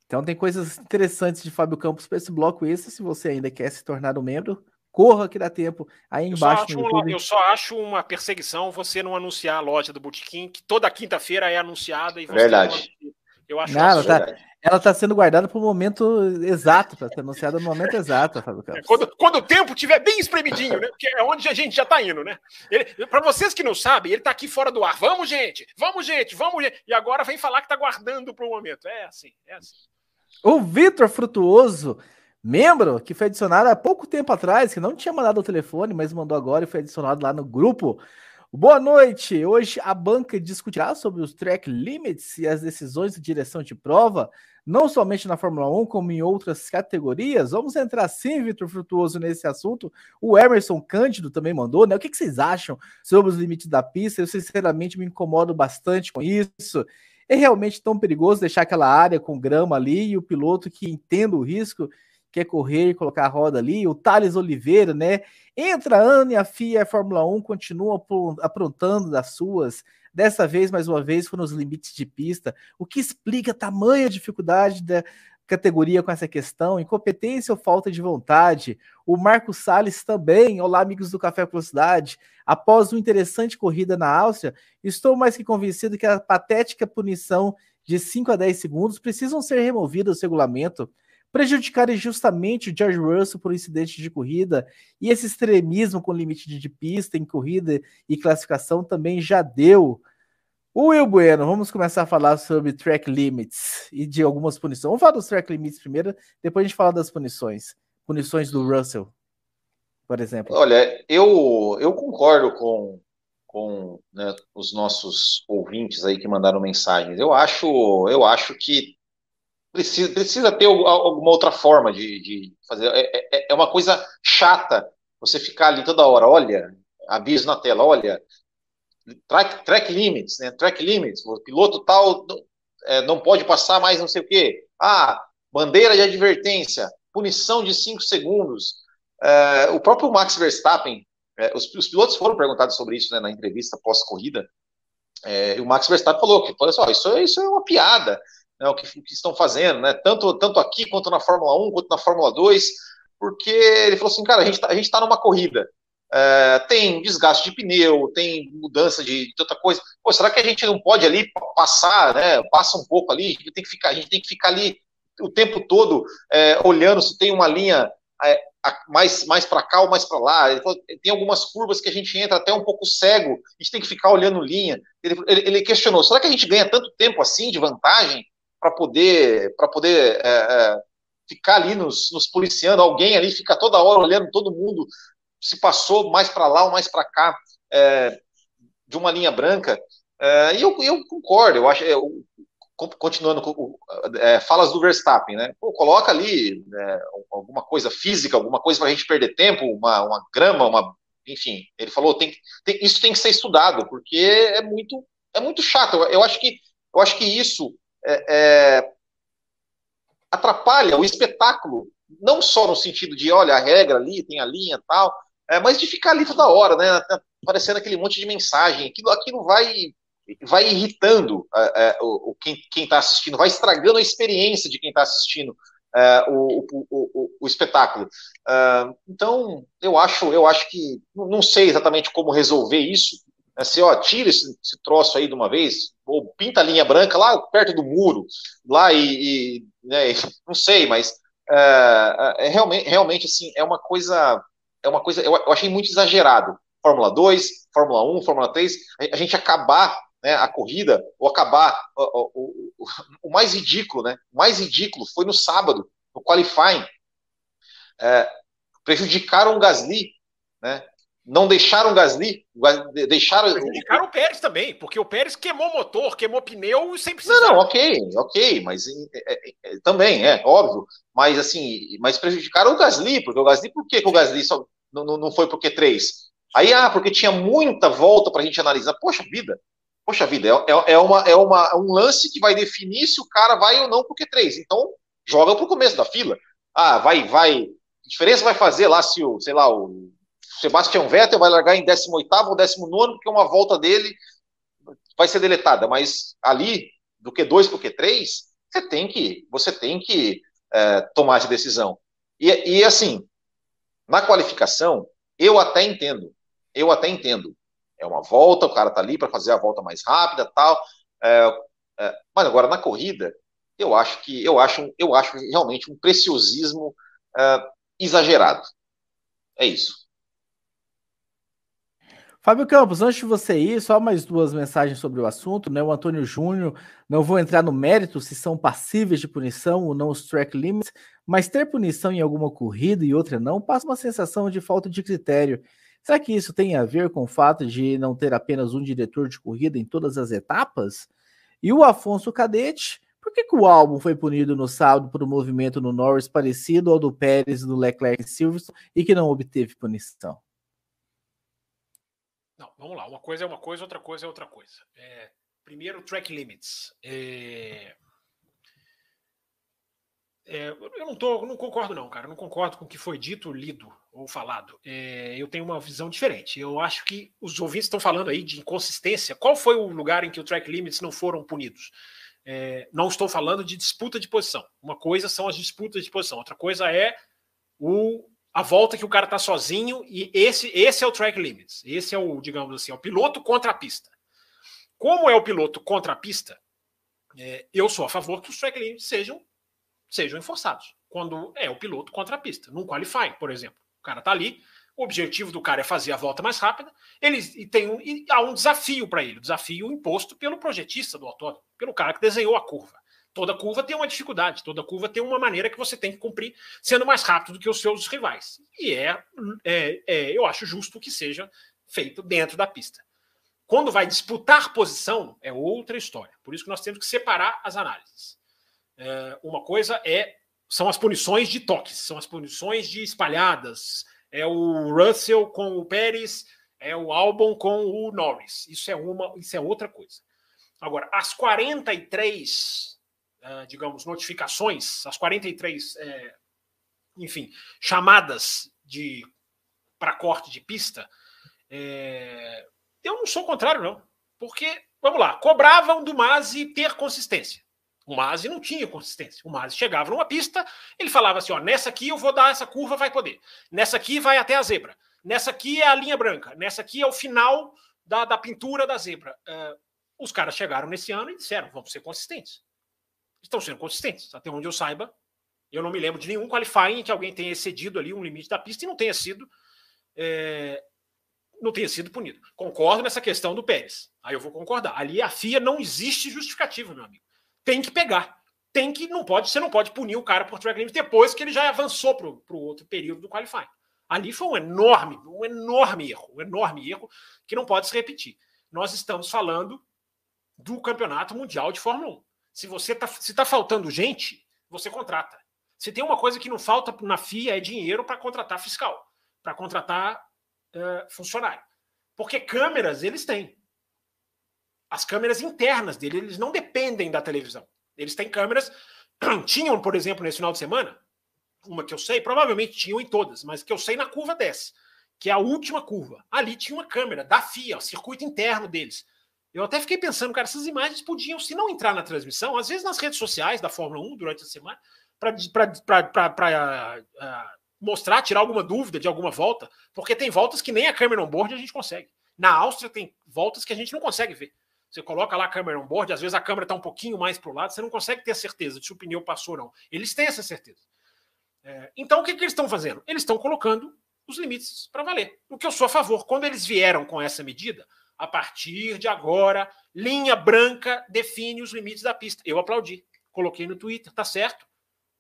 Então tem coisas interessantes de Fábio Campos para esse bloco extra, se você ainda quer se tornar um membro, corra que dá tempo aí embaixo. Eu só, acho, eu só acho uma perseguição você não anunciar a loja do Botequim, que toda quinta-feira é anunciada e você Verdade. Não eu acho não, ela, tá, ela tá sendo guardada para o momento exato, para ser anunciada no momento exato, Fábio Campos. É, quando, quando o tempo tiver bem espremidinho, né? Porque é onde a gente já está indo, né? Para vocês que não sabem, ele está aqui fora do ar. Vamos, gente! Vamos, gente! Vamos, gente! E agora vem falar que está guardando para o momento. É assim, é assim. O Vitor Frutuoso, membro que foi adicionado há pouco tempo atrás, que não tinha mandado o telefone, mas mandou agora e foi adicionado lá no grupo. Boa noite! Hoje a banca discutirá sobre os track limits e as decisões de direção de prova, não somente na Fórmula 1, como em outras categorias. Vamos entrar sim, Vitor Frutuoso, nesse assunto. O Emerson Cândido também mandou, né? O que, que vocês acham sobre os limites da pista? Eu, sinceramente, me incomodo bastante com isso. É realmente tão perigoso deixar aquela área com grama ali e o piloto que entenda o risco quer correr e colocar a roda ali. O Thales Oliveira, né? Entra ano e a FIA a Fórmula 1 continuam aprontando das suas. Dessa vez, mais uma vez, foram os limites de pista, o que explica a tamanha dificuldade da categoria com essa questão, incompetência ou falta de vontade. O Marco Salles também, olá amigos do Café Velocidade. Após uma interessante corrida na Áustria, estou mais que convencido que a patética punição de 5 a 10 segundos precisam ser removidas do regulamento prejudicarem justamente o George Russell por um incidente de corrida e esse extremismo com limite de pista em corrida e classificação também já deu. O Will Bueno, vamos começar a falar sobre track limits e de algumas punições. Vamos falar dos track limits primeiro, depois a gente fala das punições. Punições do Russell, por exemplo. Olha, eu, eu concordo com, com né, os nossos ouvintes aí que mandaram mensagens. Eu acho, eu acho que precisa, precisa ter alguma outra forma de, de fazer. É, é, é, uma coisa chata você ficar ali toda hora, olha, aviso na tela, olha, track, track limits, né? Track limits, o piloto tal é, não pode passar mais não sei o quê. Ah, bandeira de advertência, punição de 5 segundos. É, o próprio Max Verstappen, é, os, os, pilotos foram perguntados sobre isso né, na entrevista pós-corrida. É, e o Max Verstappen falou que, olha só, isso, isso é uma piada né, o, que, o, que, estão fazendo, né, tanto, tanto aqui quanto na Fórmula 1, quanto na Fórmula 2, porque ele falou assim, cara, a gente está tá numa corrida, é, tem desgaste de pneu, tem mudança de, de outra coisa, Pô, será que a gente não pode ali passar, né, passa um pouco ali, a gente tem que ficar, a gente tem que ficar ali o tempo todo é, olhando se tem uma linha é, mais, mais para cá ou mais para lá. Ele falou, tem algumas curvas que a gente entra até um pouco cego, a gente tem que ficar olhando linha. Ele, ele, ele questionou: será que a gente ganha tanto tempo assim de vantagem para poder, pra poder é, é, ficar ali nos, nos policiando? Alguém ali fica toda hora olhando todo mundo se passou mais para lá ou mais para cá é, de uma linha branca. É, e eu, eu concordo, eu acho. Eu, continuando com é, falas do Verstappen, né? Pô, coloca ali né, alguma coisa física, alguma coisa para a gente perder tempo, uma, uma grama, uma, enfim. Ele falou, tem, tem, isso tem que ser estudado porque é muito é muito chato. Eu, eu acho que eu acho que isso é, é, atrapalha o espetáculo, não só no sentido de olha a regra ali tem a linha tal, é, mas de ficar ali toda hora, né? Aparecendo aquele monte de mensagem, aquilo, aquilo vai vai irritando é, é, o, o, quem está assistindo, vai estragando a experiência de quem está assistindo é, o, o, o, espetáculo. É, então, eu acho, eu acho que não sei exatamente como resolver isso. Se ó, tira esse, esse, troço aí de uma vez, ou pinta a linha branca lá perto do muro, lá e, e né, não sei, mas é, é, realmente, realmente assim é uma coisa, é uma coisa, eu, eu achei muito exagerado. Fórmula 2, Fórmula 1, Fórmula 3, a gente acabar né, a corrida, ou acabar. O, o, o, o, mais ridículo, né? O mais ridículo foi no sábado, no qualifying. É, prejudicaram o Gasly, né? Não deixaram o Gasly, deixaram. Prejudicaram o Pérez também, porque o Pérez queimou motor, queimou pneu sem precisar. Não, não, ok, ok, mas é, é, é, também, é, óbvio. Mas assim, mas prejudicaram o Gasly, porque o Gasly, por que, que o Gasly só não, não foi pro Q3? Aí, ah, porque tinha muita volta para a gente analisar. Poxa vida, Poxa vida, é, é, é, uma, é uma, um lance que vai definir se o cara vai ou não pro Q3. Então, joga pro começo da fila. Ah, vai, vai. A diferença vai fazer lá se o, sei lá, o Sebastian Vettel vai largar em 18 ou 19, porque uma volta dele vai ser deletada. Mas ali, do Q2 pro Q3, você tem que, você tem que é, tomar essa decisão. E, e assim, na qualificação, eu até entendo. Eu até entendo é uma volta, o cara tá ali para fazer a volta mais rápida, tal. É, é, mas agora na corrida, eu acho que eu acho, eu acho realmente um preciosismo é, exagerado. É isso. Fábio Campos, antes de você ir, só mais duas mensagens sobre o assunto, né? O Antônio Júnior, não vou entrar no mérito se são passíveis de punição ou não os track limits, mas ter punição em alguma corrida e outra não passa uma sensação de falta de critério. Será que isso tem a ver com o fato de não ter apenas um diretor de corrida em todas as etapas? E o Afonso Cadete, por que, que o álbum foi punido no sábado por um movimento no Norris parecido ao do Pérez do Leclerc e Silverstone e que não obteve punição? Não, vamos lá. Uma coisa é uma coisa, outra coisa é outra coisa. É, primeiro, track limits. É, é, eu não, tô, não concordo, não, cara. Eu não concordo com o que foi dito, lido ou falado. É, eu tenho uma visão diferente. Eu acho que os ouvintes estão falando aí de inconsistência. Qual foi o lugar em que o track limits não foram punidos? É, não estou falando de disputa de posição. Uma coisa são as disputas de posição, outra coisa é o, a volta que o cara está sozinho e esse, esse é o track limits. Esse é o, digamos assim, é o piloto contra a pista. Como é o piloto contra a pista, é, eu sou a favor que os track limits sejam sejam enforçados. Quando é o piloto contra a pista, num qualifying, por exemplo. O cara tá ali, o objetivo do cara é fazer a volta mais rápida, ele e tem um, e há um desafio para ele, desafio imposto pelo projetista do autódromo, pelo cara que desenhou a curva. Toda curva tem uma dificuldade, toda curva tem uma maneira que você tem que cumprir sendo mais rápido do que os seus rivais. E é, é, é eu acho justo que seja feito dentro da pista. Quando vai disputar posição, é outra história. Por isso que nós temos que separar as análises. É, uma coisa é são as punições de toques, são as punições de espalhadas. É o Russell com o Pérez, é o Albon com o Norris. Isso é uma, isso é outra coisa. Agora, as 43, uh, digamos, notificações, as 43, é, enfim, chamadas de para corte de pista, é, eu não sou contrário, não. Porque, vamos lá, cobravam do Masi ter consistência. O Masi não tinha consistência. O Masi chegava numa pista, ele falava assim: ó, nessa aqui eu vou dar essa curva, vai poder. Nessa aqui vai até a zebra. Nessa aqui é a linha branca. Nessa aqui é o final da, da pintura da zebra. Uh, os caras chegaram nesse ano e disseram: vamos ser consistentes. Estão sendo consistentes. Até onde eu saiba, Eu não me lembro de nenhum qualifying que alguém tenha excedido ali um limite da pista e não tenha sido é, não tenha sido punido. Concordo nessa questão do Pérez. Aí eu vou concordar. Ali a FIA não existe justificativa, meu amigo. Tem que pegar. Tem que, não pode, você não pode punir o cara por track limit depois que ele já avançou para o outro período do qualifying. Ali foi um enorme, um enorme erro, um enorme erro que não pode se repetir. Nós estamos falando do campeonato mundial de Fórmula 1. Se você tá, se está faltando gente, você contrata. Se tem uma coisa que não falta na FIA é dinheiro para contratar fiscal, para contratar uh, funcionário. Porque câmeras eles têm. As câmeras internas dele, eles não dependem da televisão. Eles têm câmeras. Tinham, por exemplo, nesse final de semana, uma que eu sei, provavelmente tinham em todas, mas que eu sei na curva 10, que é a última curva. Ali tinha uma câmera da FIA, circuito interno deles. Eu até fiquei pensando, cara, essas imagens podiam, se não entrar na transmissão, às vezes nas redes sociais da Fórmula 1 durante a semana, para mostrar, tirar alguma dúvida de alguma volta, porque tem voltas que nem a câmera on-board a gente consegue. Na Áustria tem voltas que a gente não consegue ver. Você coloca lá a câmera on-board, às vezes a câmera está um pouquinho mais para o lado, você não consegue ter certeza de se o pneu passou ou não. Eles têm essa certeza. É, então, o que, que eles estão fazendo? Eles estão colocando os limites para valer. O que eu sou a favor. Quando eles vieram com essa medida, a partir de agora, linha branca define os limites da pista. Eu aplaudi. Coloquei no Twitter, tá certo.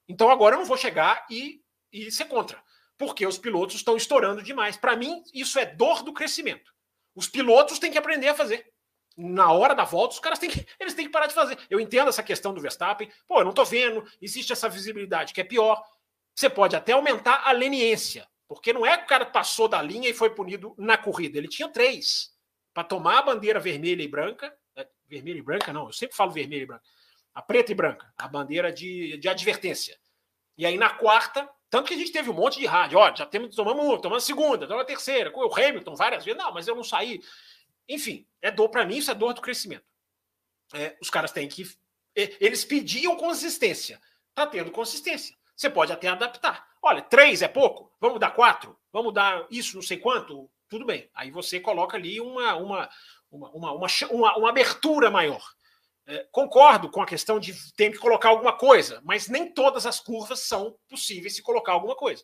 Então agora eu não vou chegar e e ser contra, porque os pilotos estão estourando demais. Para mim, isso é dor do crescimento. Os pilotos têm que aprender a fazer. Na hora da volta, os caras têm que, eles têm que parar de fazer. Eu entendo essa questão do Verstappen. Pô, eu não tô vendo, existe essa visibilidade que é pior. Você pode até aumentar a leniência, porque não é que o cara passou da linha e foi punido na corrida. Ele tinha três para tomar a bandeira vermelha e branca. É, vermelha e branca, não, eu sempre falo vermelha e branca. A preta e branca, a bandeira de, de advertência. E aí na quarta, tanto que a gente teve um monte de rádio, ó, já temos, tomamos uma, tomamos a segunda, tomamos a terceira, com o Hamilton várias vezes, não, mas eu não saí. Enfim, é dor para mim, isso é dor do crescimento. É, os caras têm que. Eles pediam consistência. Tá tendo consistência. Você pode até adaptar. Olha, três é pouco, vamos dar quatro, vamos dar isso, não sei quanto, tudo bem. Aí você coloca ali uma, uma, uma, uma, uma, uma abertura maior. É, concordo com a questão de ter que colocar alguma coisa, mas nem todas as curvas são possíveis se colocar alguma coisa.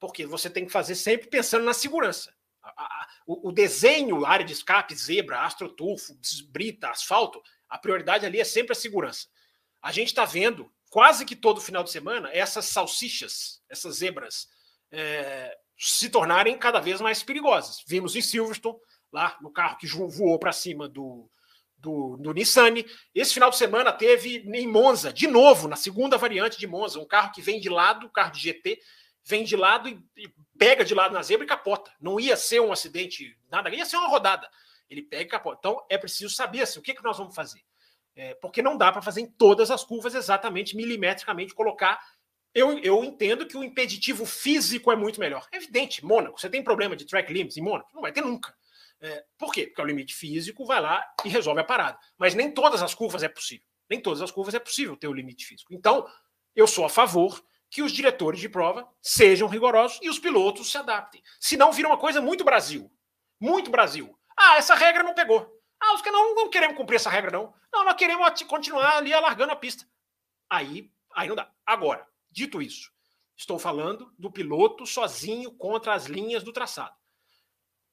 Porque você tem que fazer sempre pensando na segurança. A, a, o, o, desenho, área de escape, zebra, astrotufo, brita, asfalto, a prioridade ali é sempre a segurança. A gente está vendo quase que todo final de semana essas salsichas, essas zebras, é, se tornarem cada vez mais perigosas. Vimos em Silverstone, lá no carro que voou para cima do, do, do Nissan. Esse final de semana teve em Monza, de novo, na segunda variante de Monza, um carro que vem de lado, um carro de GT, vem de lado e, e pega de lado na zebra e capota. Não ia ser um acidente, nada, ia ser uma rodada. Ele pega e capota. Então é preciso saber assim, o que, que nós vamos fazer. É, porque não dá para fazer em todas as curvas exatamente, milimetricamente, colocar. Eu, eu entendo que o impeditivo físico é muito melhor. É evidente, Mônaco, você tem problema de track limits em Mônaco? Não vai ter nunca. É, por quê? Porque o limite físico vai lá e resolve a parada. Mas nem todas as curvas é possível. Nem todas as curvas é possível ter o limite físico. Então, eu sou a favor que os diretores de prova sejam rigorosos e os pilotos se adaptem. Senão vira uma coisa muito Brasil. Muito Brasil. Ah, essa regra não pegou. Ah, os que não, não queremos cumprir essa regra, não. Não, nós queremos continuar ali alargando a pista. Aí, aí não dá. Agora, dito isso, estou falando do piloto sozinho contra as linhas do traçado.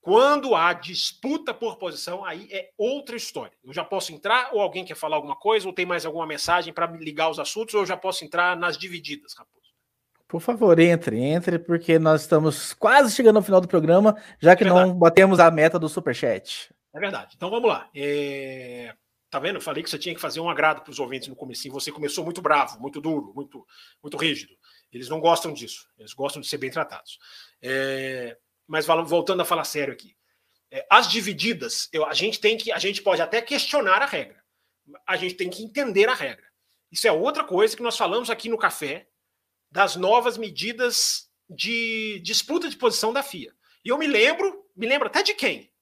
Quando há disputa por posição, aí é outra história. Eu já posso entrar, ou alguém quer falar alguma coisa, ou tem mais alguma mensagem para ligar os assuntos, ou eu já posso entrar nas divididas, Raposo. Por favor, entre, entre, porque nós estamos quase chegando ao final do programa, já que é não batemos a meta do Superchat. É verdade. Então vamos lá. É... Tá vendo? Eu falei que você tinha que fazer um agrado para os ouvintes no começo. Você começou muito bravo, muito duro, muito, muito rígido. Eles não gostam disso. Eles gostam de ser bem tratados. É mas voltando a falar sério aqui. É, as divididas, eu, a gente tem que, a gente pode até questionar a regra. A gente tem que entender a regra. Isso é outra coisa que nós falamos aqui no café das novas medidas de disputa de posição da FIA. E eu me lembro, me lembro até de quem?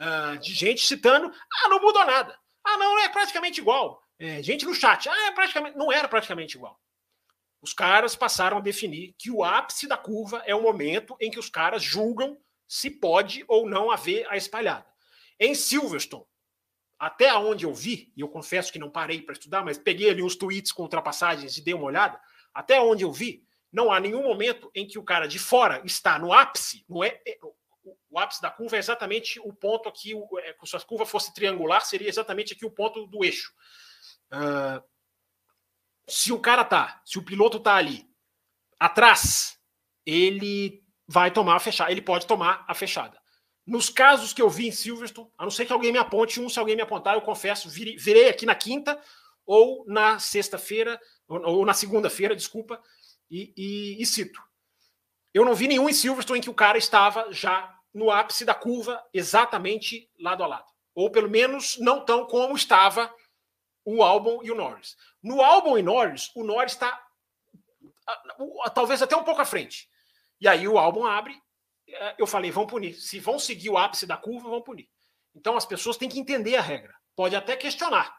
Uh, de gente citando, ah, não mudou nada. Ah, não, é praticamente igual. É, gente no chat, ah, é praticamente, não era praticamente igual. Os caras passaram a definir que o ápice da curva é o momento em que os caras julgam se pode ou não haver a espalhada. Em Silverstone, até onde eu vi, e eu confesso que não parei para estudar, mas peguei ali uns tweets com ultrapassagens e dei uma olhada, Até onde eu vi, não há nenhum momento em que o cara de fora está no ápice, não é, é o ápice da curva é exatamente o ponto aqui, é, se a curva fosse triangular, seria exatamente aqui o ponto do eixo. Uh, se o cara tá, se o piloto tá ali atrás, ele vai tomar a fechada, ele pode tomar a fechada. Nos casos que eu vi em Silverstone, a não ser que alguém me aponte um, se alguém me apontar, eu confesso, virei, virei aqui na quinta ou na sexta-feira, ou, ou, na segunda-feira, desculpa, e, e, e cito. Eu não vi nenhum em Silverstone em que o cara estava já no ápice da curva, exatamente lado a lado. Ou pelo menos não tão como estava o Albon e o Norris. No Albon e Norris, o Norris está talvez até um pouco à frente. E aí o Albon abre, é, eu falei, vão punir. Se vão seguir o ápice da curva, vão punir. Então as pessoas têm que entender a regra. Pode até questionar.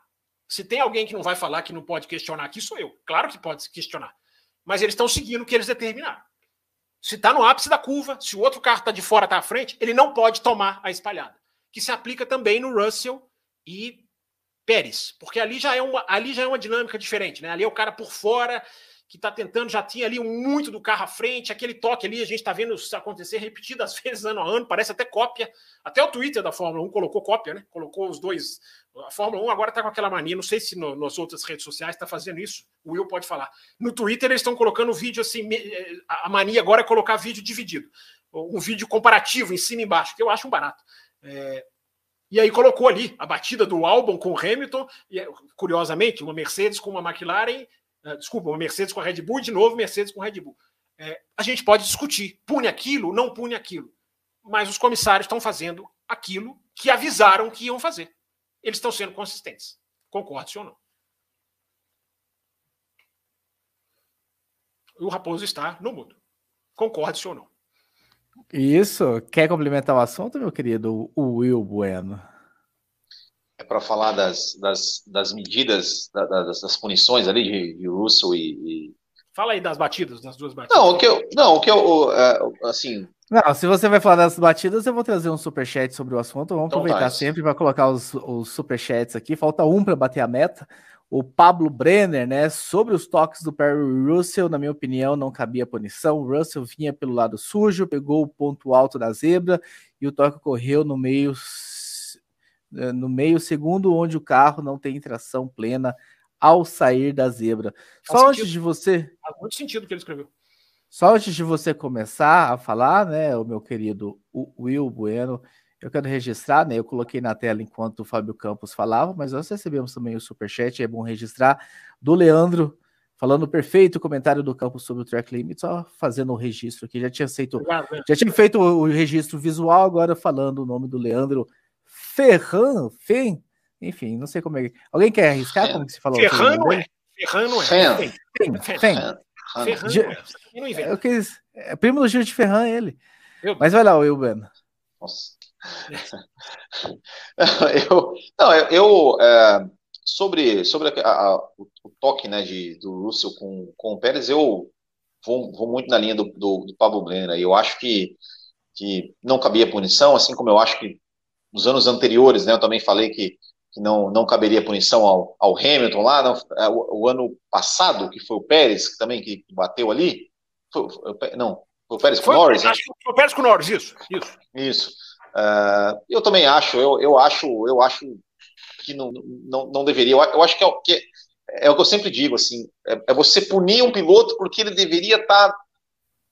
Se tem alguém que não vai falar que não pode questionar aqui, sou eu. Claro que pode questionar. Mas eles estão seguindo o que eles determinaram. Se está no ápice da curva, se o outro carro está de fora, está à frente, ele não pode tomar a espalhada. Que se aplica também no Russell e Pérez, porque ali já é uma, ali já é uma dinâmica diferente, né? Ali é o cara por fora que está tentando, já tinha ali muito do carro à frente, aquele toque ali, a gente está vendo isso acontecer repetidas vezes ano a ano, parece até cópia. Até o Twitter da Fórmula 1 colocou cópia, né? Colocou os dois. A Fórmula 1 agora está com aquela mania, não sei se no, nas outras redes sociais está fazendo isso, o Will pode falar. No Twitter eles estão colocando vídeo assim, eh, a mania agora é colocar vídeo dividido, um vídeo comparativo em cima e embaixo, que eu acho um barato. É, e aí colocou ali a batida do álbum com o Hamilton, e curiosamente, uma Mercedes com uma McLaren desculpa, uma Mercedes com a Red Bull, de novo Mercedes com a Red Bull. É, a gente pode discutir, pune aquilo, não pune aquilo. Mas os comissários estão fazendo aquilo que avisaram que iam fazer. Eles estão sendo consistentes. Concorde ou não? O Raposo está no mudo. Concorde ou não? Isso. Quer complementar o assunto, meu querido o Will Bueno? É para falar das, das, das medidas, das, das, punições ali de, de Russell e, e, Fala aí das batidas, das duas batidas. Não, o que eu. Não, o que eu. Uh, assim. Não, se você vai falar das batidas, eu vou trazer um superchat sobre o assunto. Vamos então aproveitar tá, sempre para colocar os, os superchats aqui. Falta um para bater a meta. O Pablo Brenner, né? Sobre os toques do Perry Russell, na minha opinião, não cabia punição. O Russell vinha pelo lado sujo, pegou o ponto alto da zebra e o toque ocorreu no meio no meio segundo onde o carro não tem tração plena ao sair da zebra. Faz Só sentido. antes de você. Faz muito sentido o que ele escreveu. Só antes de você começar a falar, né, o meu querido Will Bueno, eu quero registrar, né? Eu coloquei na tela enquanto o Fábio Campos falava, mas nós recebemos também o superchat, é bom registrar, do Leandro, falando perfeito comentário do Campos sobre o track limit, só fazendo o registro aqui. Já tinha feito, já tinha feito o registro visual, agora falando o nome do Leandro Ferran, Fen, enfim, não sei como é. Alguém quer arriscar como que se falou? Ferran não é. Ferran não é. Fen. Fen. Fen. Ferran Eu quis, é primo do Gil de Ferran, ele. Eu... Mas vai lá, Will Ben. Nossa. eu, não, eu, eu é, sobre, sobre a, a, o, o, toque né, de, do Russell com, com o Pérez, eu vou, vou muito na linha do, do, do Pablo Brenner. Eu acho que, que não cabia punição, assim como eu acho que nos anos anteriores, né, eu também falei que, que não, não caberia punição ao, ao Hamilton lá, não, é, o, o, ano passado, que foi o Pérez, que também que bateu ali, foi, não, foi o Pérez com o Norris? Acho que foi o Pérez com o Norris, isso, isso. Isso. Uh, eu também acho, eu, eu acho, eu acho que não, não, não deveria, eu, eu acho que é, que é, o que eu sempre digo, assim, é, é você punir um piloto porque ele deveria estar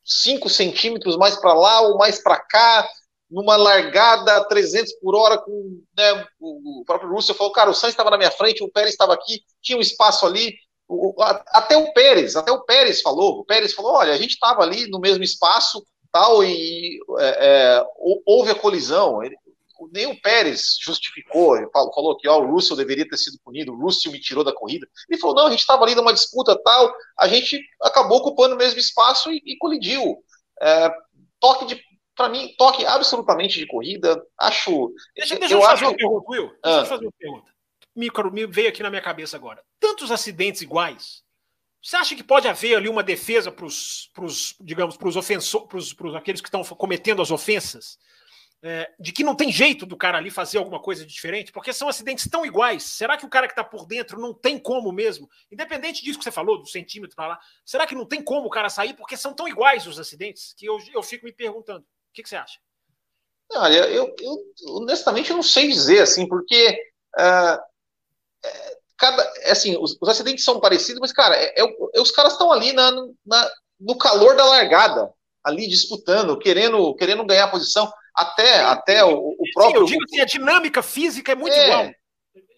5 centímetros mais para lá ou mais para cá, numa largada a 300 por hora com né, o próprio Russell falou, cara, o Sainz estava na minha frente, o Pérez estava aqui, tinha um espaço ali, o, até o Pérez, até o Pérez falou, o Pérez falou, olha, a gente estava ali no mesmo espaço, tal, e é, é, houve a colisão, ele, nem o Pérez justificou, falou, falou que ó, o Russell deveria ter sido punido, o Russell me tirou da corrida, ele falou, não, a gente estava ali numa disputa tal, a gente acabou ocupando o mesmo espaço e, e colidiu, é, toque de para mim, toque absolutamente de corrida. Acho. Deixa, deixa eu, eu fazer acho... uma pergunta, Will. Deixa ah. eu fazer uma pergunta. Me, me veio aqui na minha cabeça agora. Tantos acidentes iguais. Você acha que pode haver ali uma defesa para os, digamos, para os ofensores, para aqueles que estão cometendo as ofensas? é, de que não tem jeito do cara ali fazer alguma coisa diferente, porque são acidentes tão iguais. Será que o cara que está por dentro não tem como mesmo? Independente disso que você falou, do centímetro para lá, será que não tem como o cara sair? Porque são tão iguais os acidentes que eu, eu fico me perguntando. O que, que você acha? Olha, eu, eu, honestamente eu não sei dizer, assim, porque uh, é, cada, é assim, os, os, acidentes são parecidos, mas, cara, é, é os caras estão ali na, na, no calor da largada, ali disputando, querendo, querendo ganhar posição. Até, até o, o próprio. Sim, eu digo assim, a dinâmica física é muito é, igual.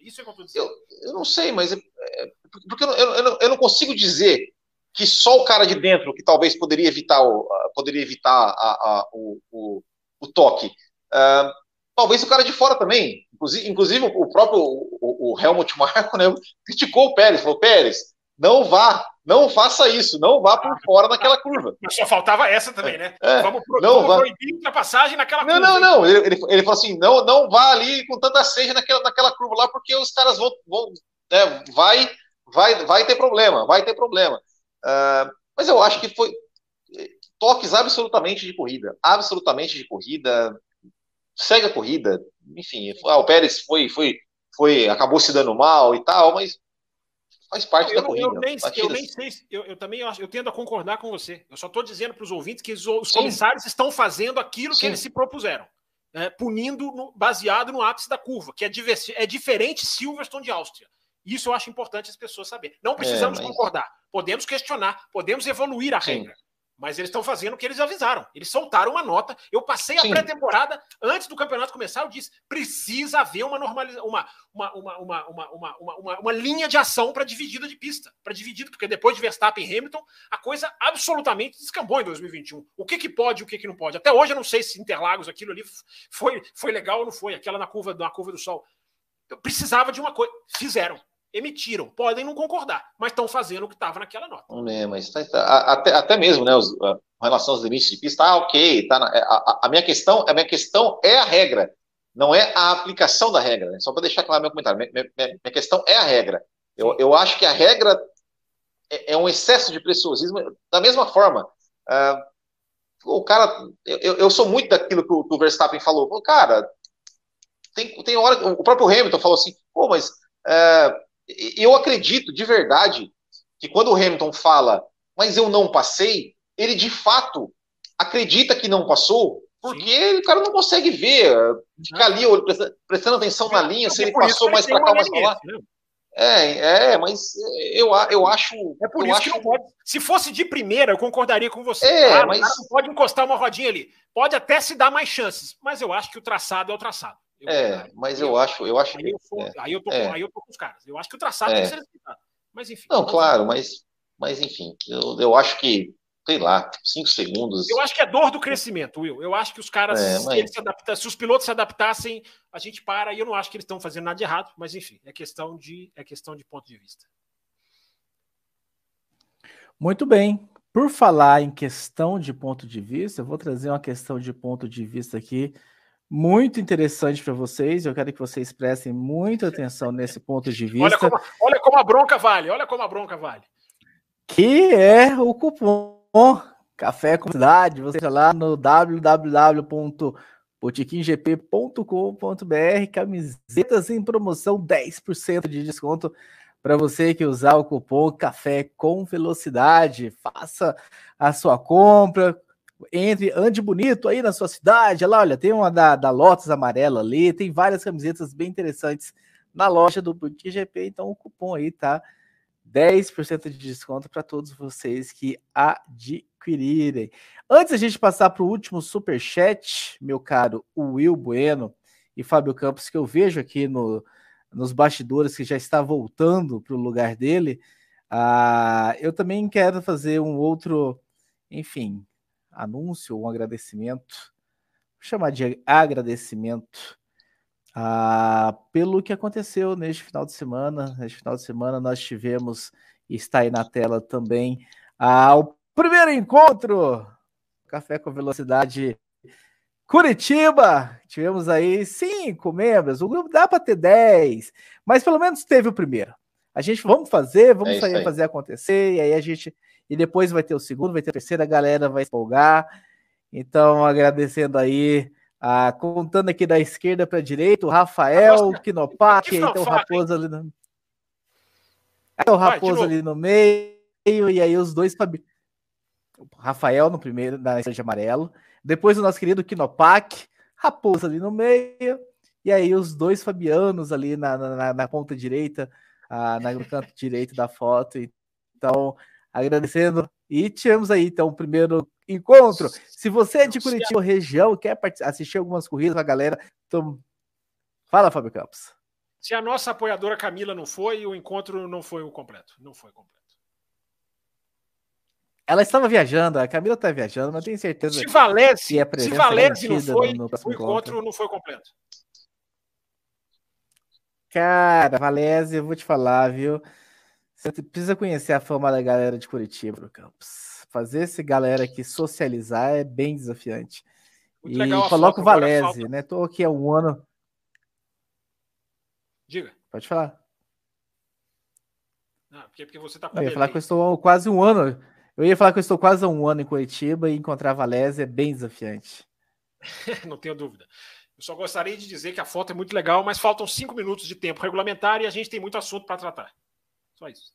Isso é que eu, eu não sei, mas. É, é porque eu, eu, eu não consigo dizer que só o cara de dentro que talvez poderia evitar o, poderia evitar a, a, o, o, o, toque. Uh, talvez o cara de fora também. Inclusive, inclusive o próprio o, o Helmut Marko né, criticou o Pérez, falou: Pérez, não vá, não faça isso, não vá por fora naquela curva. Mas só faltava essa também, né? É, vamos, pro, não vamos vá. proibir ultrapassagem naquela não, curva. Não, não, não. Ele, ele falou assim: não, não vá ali com tanta seja naquela, naquela curva lá, porque os caras vão. vão né, vai, vai, vai ter problema, vai ter problema. Uh, mas eu acho que foi toques absolutamente de corrida, absolutamente de corrida, segue a corrida, enfim, ah, o Pérez foi, foi, foi, acabou se dando mal e tal, mas Faz parte eu, da corrida. Eu nem, eu nem sei, eu, eu também eu, eu tendo a concordar com você. Eu só estou dizendo para os ouvintes que os, os comissários estão fazendo aquilo Sim. que eles se propuseram. Né, punindo no, baseado no ápice da curva, que é, é diferente Silverstone de Áustria. Isso eu acho importante as pessoas saberem. Não precisamos é, mas... concordar. Podemos questionar, podemos evoluir a Sim. regra. Mas eles estão fazendo o que eles avisaram. Eles soltaram uma nota. Eu passei a pré-temporada, antes do campeonato começar, eu disse: precisa haver uma normalização, uma, uma, uma, uma, uma, uma, uma, uma linha de ação para dividida de pista. Para dividida, porque depois de Verstappen e Hamilton, a coisa absolutamente descambou em 2021. O que, que pode e o que, que não pode. Até hoje eu não sei se Interlagos, aquilo ali foi, foi legal ou não foi, aquela na curva, na curva do sol. Eu precisava de uma coisa. Fizeram emitiram. Podem não concordar, mas estão fazendo o que estava naquela nota. É, mas tá, tá, até, até mesmo, né, os, a, com relação aos limites de pista, ah, ok, tá na, é, a, a, minha questão, a minha questão é a regra, não é a aplicação da regra, né? só para deixar claro meu comentário, minha, minha, minha, questão é a regra. Eu, eu acho que a regra é, é um excesso de preciosismo, da mesma forma, uh, o cara, eu, eu sou muito daquilo que o, que o Verstappen falou, o cara, tem, tem hora, o próprio Hamilton falou assim, pô, mas uh, eu acredito de verdade que quando o Hamilton fala, mas eu não passei, ele de fato acredita que não passou, porque Sim. o cara não consegue ver, ficar ali prestando atenção na linha, se ele passou mais para cá, mais para lá. Né? É, é, mas eu, eu acho. É por isso acho... que não pode. Se fosse de primeira, eu concordaria com você. É, claro, mas... não pode encostar uma rodinha ali. Pode até se dar mais chances, mas eu acho que o traçado é o traçado. Eu, é, mas eu, eu, acho, eu acho aí eu, sou, é, aí, eu tô, é. aí eu tô com os caras. Eu acho que o traçado é. tem que ser respeitado. Mas enfim. Não, claro, mas, mas enfim, eu, eu acho que, sei lá, cinco segundos. Eu acho que é dor do crescimento, Will. Eu acho que os caras, é, mas... se, adapta, se os pilotos se adaptassem, a gente para e eu não acho que eles estão fazendo nada de errado, mas enfim, é questão de, é questão de ponto de vista. Muito bem. Por falar em questão de ponto de vista, eu vou trazer uma questão de ponto de vista aqui muito interessante para vocês. Eu quero que vocês prestem muita atenção nesse ponto de vista. Olha como, olha como a bronca vale, olha como a bronca vale. Que é o cupom Café com Cidade. Você está lá no www.botiquimgp.com.br, camisetas em promoção, 10% de desconto para você que usar o cupom Café com Velocidade. Faça a sua compra, entre, ande bonito aí na sua cidade. Olha lá, olha, tem uma da, da Lotus amarela ali, tem várias camisetas bem interessantes na loja do Boutique GP, então o cupom aí tá 10% de desconto para todos vocês que adquirirem. Antes a gente passar para o último super chat, meu caro Will Bueno e Fábio Campos, que eu vejo aqui no, nos bastidores que já está voltando para o lugar dele, uh, eu também quero fazer um outro, enfim, anúncio, um agradecimento, vou chamar de agradecimento ah, pelo que aconteceu neste final de semana. Neste final de semana nós tivemos, e está aí na tela também, ah, o primeiro encontro Café com Velocidade Curitiba. Tivemos aí cinco membros, o grupo dá para ter dez, mas pelo menos teve o primeiro. A gente vamos fazer, vamos é fazer acontecer, e aí a gente e depois vai ter o segundo, vai ter o terceiro, a galera vai empolgar. Então, agradecendo aí Ah, contando aqui da esquerda para a direita, o Rafael, o aí tem o Raposo ali no. Aí o Raposo Vai, ali no meio, e aí os dois Fabi... Rafael no primeiro, na de amarelo. Depois o nosso querido Kinopak, Raposo ali no meio, e aí os dois Fabianos ali na, na, na ponta direita, ah, no canto direito da foto. Então, agradecendo. E tivemos aí, então, o primeiro encontro. Se você é de Curitiba região, quer assistir algumas corridas a galera, então... fala, Fábio Campos. Se a nossa apoiadora Camila não foi, o encontro não foi o completo. Não foi completo. Ela estava viajando, a Camila está viajando, mas tenho certeza. Se Valese, se Valese não foi, no, no o encontro não foi completo. Cara, Valese, eu vou te falar, viu? Você precisa conhecer a fama da galera de Curitiba, Campos. Fazer esse galera aqui socializar é bem desafiante. Muito e coloca o Valese, né? Tô aqui há um ano. Diga. Pode falar. Não, porque, porque você tá com eu ia falar que eu estou quase um ano. Eu ia falar que eu estou quase um ano em Curitiba e encontrar Valese é bem desafiante. Não tenho dúvida. Eu só gostaria de dizer que a foto é muito legal, mas faltam cinco minutos de tempo regulamentar e a gente tem muito assunto para tratar. Só isso.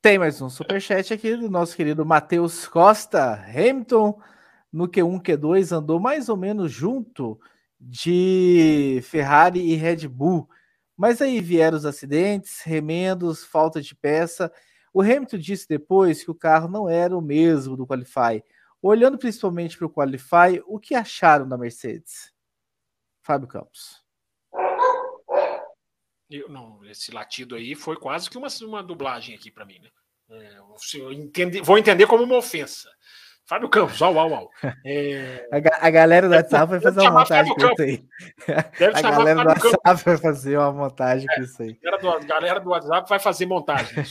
Tem mais um superchat aqui do nosso querido Matheus Costa. Hamilton no Q1, Q2 andou mais ou menos junto de Ferrari e Red Bull. Mas aí vieram os acidentes, remendos, falta de peça. O Hamilton disse depois que o carro não era o mesmo do Qualify. Olhando principalmente para o Qualify, o que acharam da Mercedes? Fábio Campos. Eu, não, esse latido aí foi quase que uma, uma dublagem aqui para mim, né? É, eu entendi, vou entender como uma ofensa. Fábio Campos, au, au, au. É... A, a, galera do WhatsApp vai fazer uma montagem com isso aí. Deve a galera do WhatsApp vai fazer uma montagem com isso aí. A galera do, galera do WhatsApp vai fazer montagem.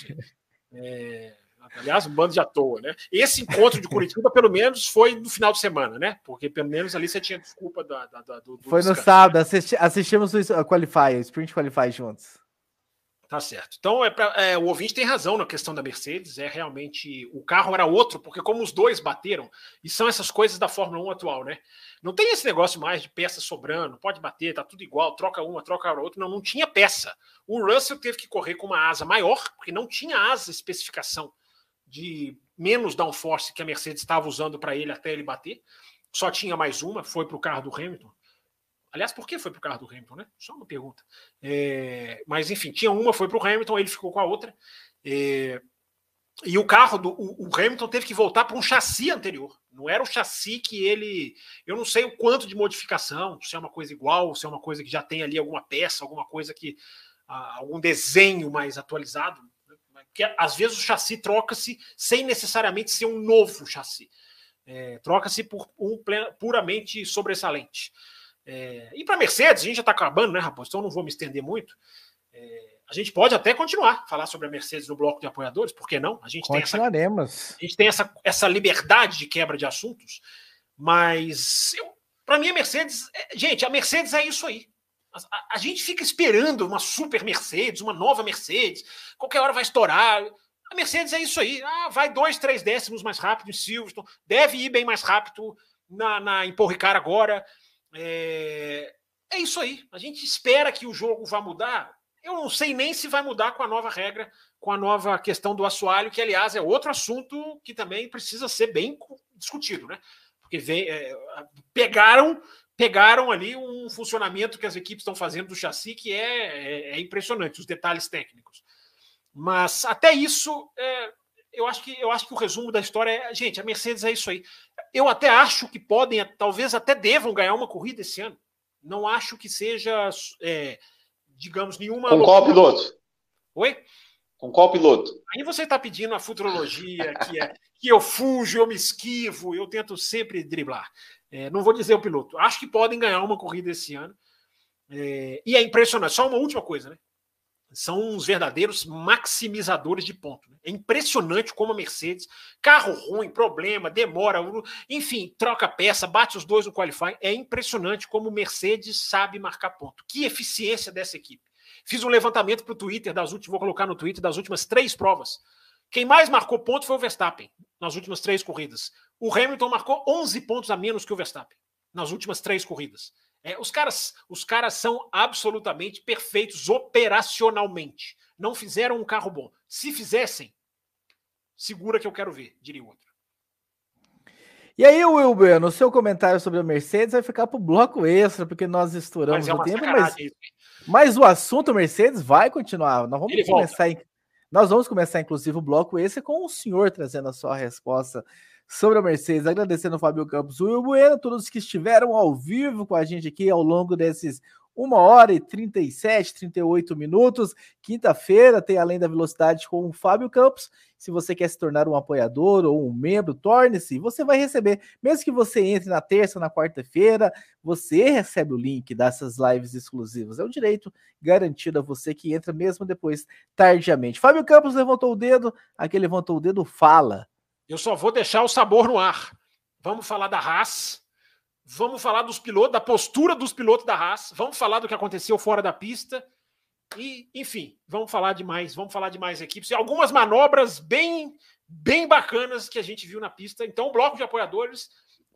É... Aliás, um bando de à toa, né? Esse encontro de Curitiba, pelo menos, foi no final de semana, né? Porque pelo menos ali você tinha desculpa da, da, da do, do, Foi no sábado, assisti, assistimos o Qualify, o Sprint Qualify juntos. Tá certo. Então, é, pra, é, o ouvinte tem razão na questão da Mercedes. É realmente. O carro era outro, porque como os dois bateram, e são essas coisas da Fórmula 1 atual, né? Não tem esse negócio mais de peça sobrando, pode bater, tá tudo igual, troca uma, troca a outra. Não, não tinha peça. O Russell teve que correr com uma asa maior, porque não tinha asa especificação de menos downforce que a Mercedes estava usando para ele até ele bater. Só tinha mais uma, foi para o carro do Hamilton. Aliás, por que foi para o carro do Hamilton, né? Só uma pergunta. É, mas enfim, tinha uma, foi para o Hamilton, ele ficou com a outra. É, e o carro do o, o Hamilton teve que voltar para um chassi anterior. Não era o chassi que ele. Eu não sei o quanto de modificação, se é uma coisa igual, se é uma coisa que já tem ali alguma peça, alguma coisa que. Ah, algum desenho mais atualizado. Porque às vezes o chassi troca-se sem necessariamente ser um novo chassi. É, troca-se por um puramente sobressalente. É, e para Mercedes, a gente já está acabando, né, rapaz? Então não vou me estender muito. É, a gente pode até continuar a falar sobre a Mercedes no bloco de apoiadores, por que não? A gente tem, essa, a gente tem essa, essa liberdade de quebra de assuntos, mas para mim a Mercedes, é, gente, a Mercedes é isso aí. A, a, gente fica esperando uma super Mercedes, uma nova Mercedes, qualquer hora vai estourar. A Mercedes é isso aí. Ah, vai dois, três décimos mais rápido em Silverstone, deve ir bem mais rápido na, na, em agora. É, é isso aí. A gente espera que o jogo vá mudar. Eu não sei nem se vai mudar com a nova regra, com a nova questão do assoalho, que, aliás, é outro assunto que também precisa ser bem discutido, né? Porque vem, é, pegaram pegaram ali um funcionamento que as equipes estão fazendo do chassi que é, é, é impressionante, os detalhes técnicos. Mas até isso, é, eu, acho que, eu acho que o resumo da história é, gente, a Mercedes é isso aí. Eu até acho que podem, talvez até devam ganhar uma corrida esse ano. Não acho que seja, é, digamos, nenhuma. Com qual piloto? Oi? Com qual piloto? Aí você está pedindo a futurologia, que é que eu fujo, eu me esquivo, eu tento sempre driblar. É, não vou dizer o piloto. Acho que podem ganhar uma corrida esse ano. É, e é impressionante. Só uma última coisa, né? São uns verdadeiros maximizadores de ponto. Né? É impressionante como a Mercedes, carro ruim, problema, demora, enfim, troca peça, bate os dois no qualifying. É impressionante como Mercedes sabe marcar ponto. Que eficiência dessa equipe. Fiz um levantamento para o Twitter das últimas, vou colocar no Twitter das últimas três provas. Quem mais marcou ponto foi o Verstappen nas últimas três corridas. O Hamilton marcou 11 pontos a menos que o Verstappen. nas últimas três corridas. É, os, caras, os caras são absolutamente perfeitos operacionalmente. Não fizeram um carro bom. Se fizessem, segura que eu quero ver, diria o outro. E aí, Will Bueno, o seu comentário sobre a Mercedes vai ficar para o bloco extra, porque nós estouramos mas é o tempo, mas, mas o assunto Mercedes vai continuar. Nós vamos Ele começar, em, nós vamos começar, inclusive, o bloco esse com o senhor trazendo a sua resposta sobre a Mercedes. Agradecendo o Fábio Campos, o Will Bueno, todos que estiveram ao vivo com a gente aqui ao longo desses uma hora e 37, 38 minutos. Quinta-feira tem Além da Velocidade com o Fábio Campos. Se você quer se tornar um apoiador ou um membro, torne-se. Você vai receber, mesmo que você entre na terça, na quarta-feira, você recebe o link dessas lives exclusivas. É um direito garantido a você que entra mesmo depois, tardiamente. Fábio Campos levantou o dedo, aquele levantou o dedo, fala. Eu só vou deixar o sabor no ar. Vamos falar da Haas Vamos falar dos pilotos, da postura dos pilotos da Haas. Vamos falar do que aconteceu fora da pista. E, enfim, vamos falar de mais, vamos falar de mais equipes. E algumas manobras bem, bem bacanas que a gente viu na pista. Então, o bloco de apoiadores,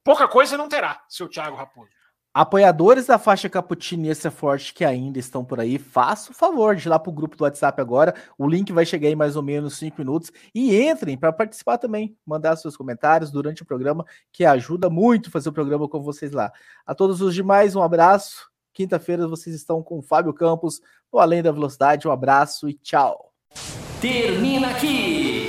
pouca coisa não terá, seu Thiago Raposo. Apoiadores da faixa e é forte que ainda estão por aí, faça o favor de ir lá para o grupo do WhatsApp agora. O link vai chegar em mais ou menos 5 minutos. E entrem para participar também, mandar seus comentários durante o programa, que ajuda muito fazer o programa com vocês lá. A todos os demais, um abraço. Quinta-feira vocês estão com o Fábio Campos, o Além da Velocidade. Um abraço e tchau. Termina aqui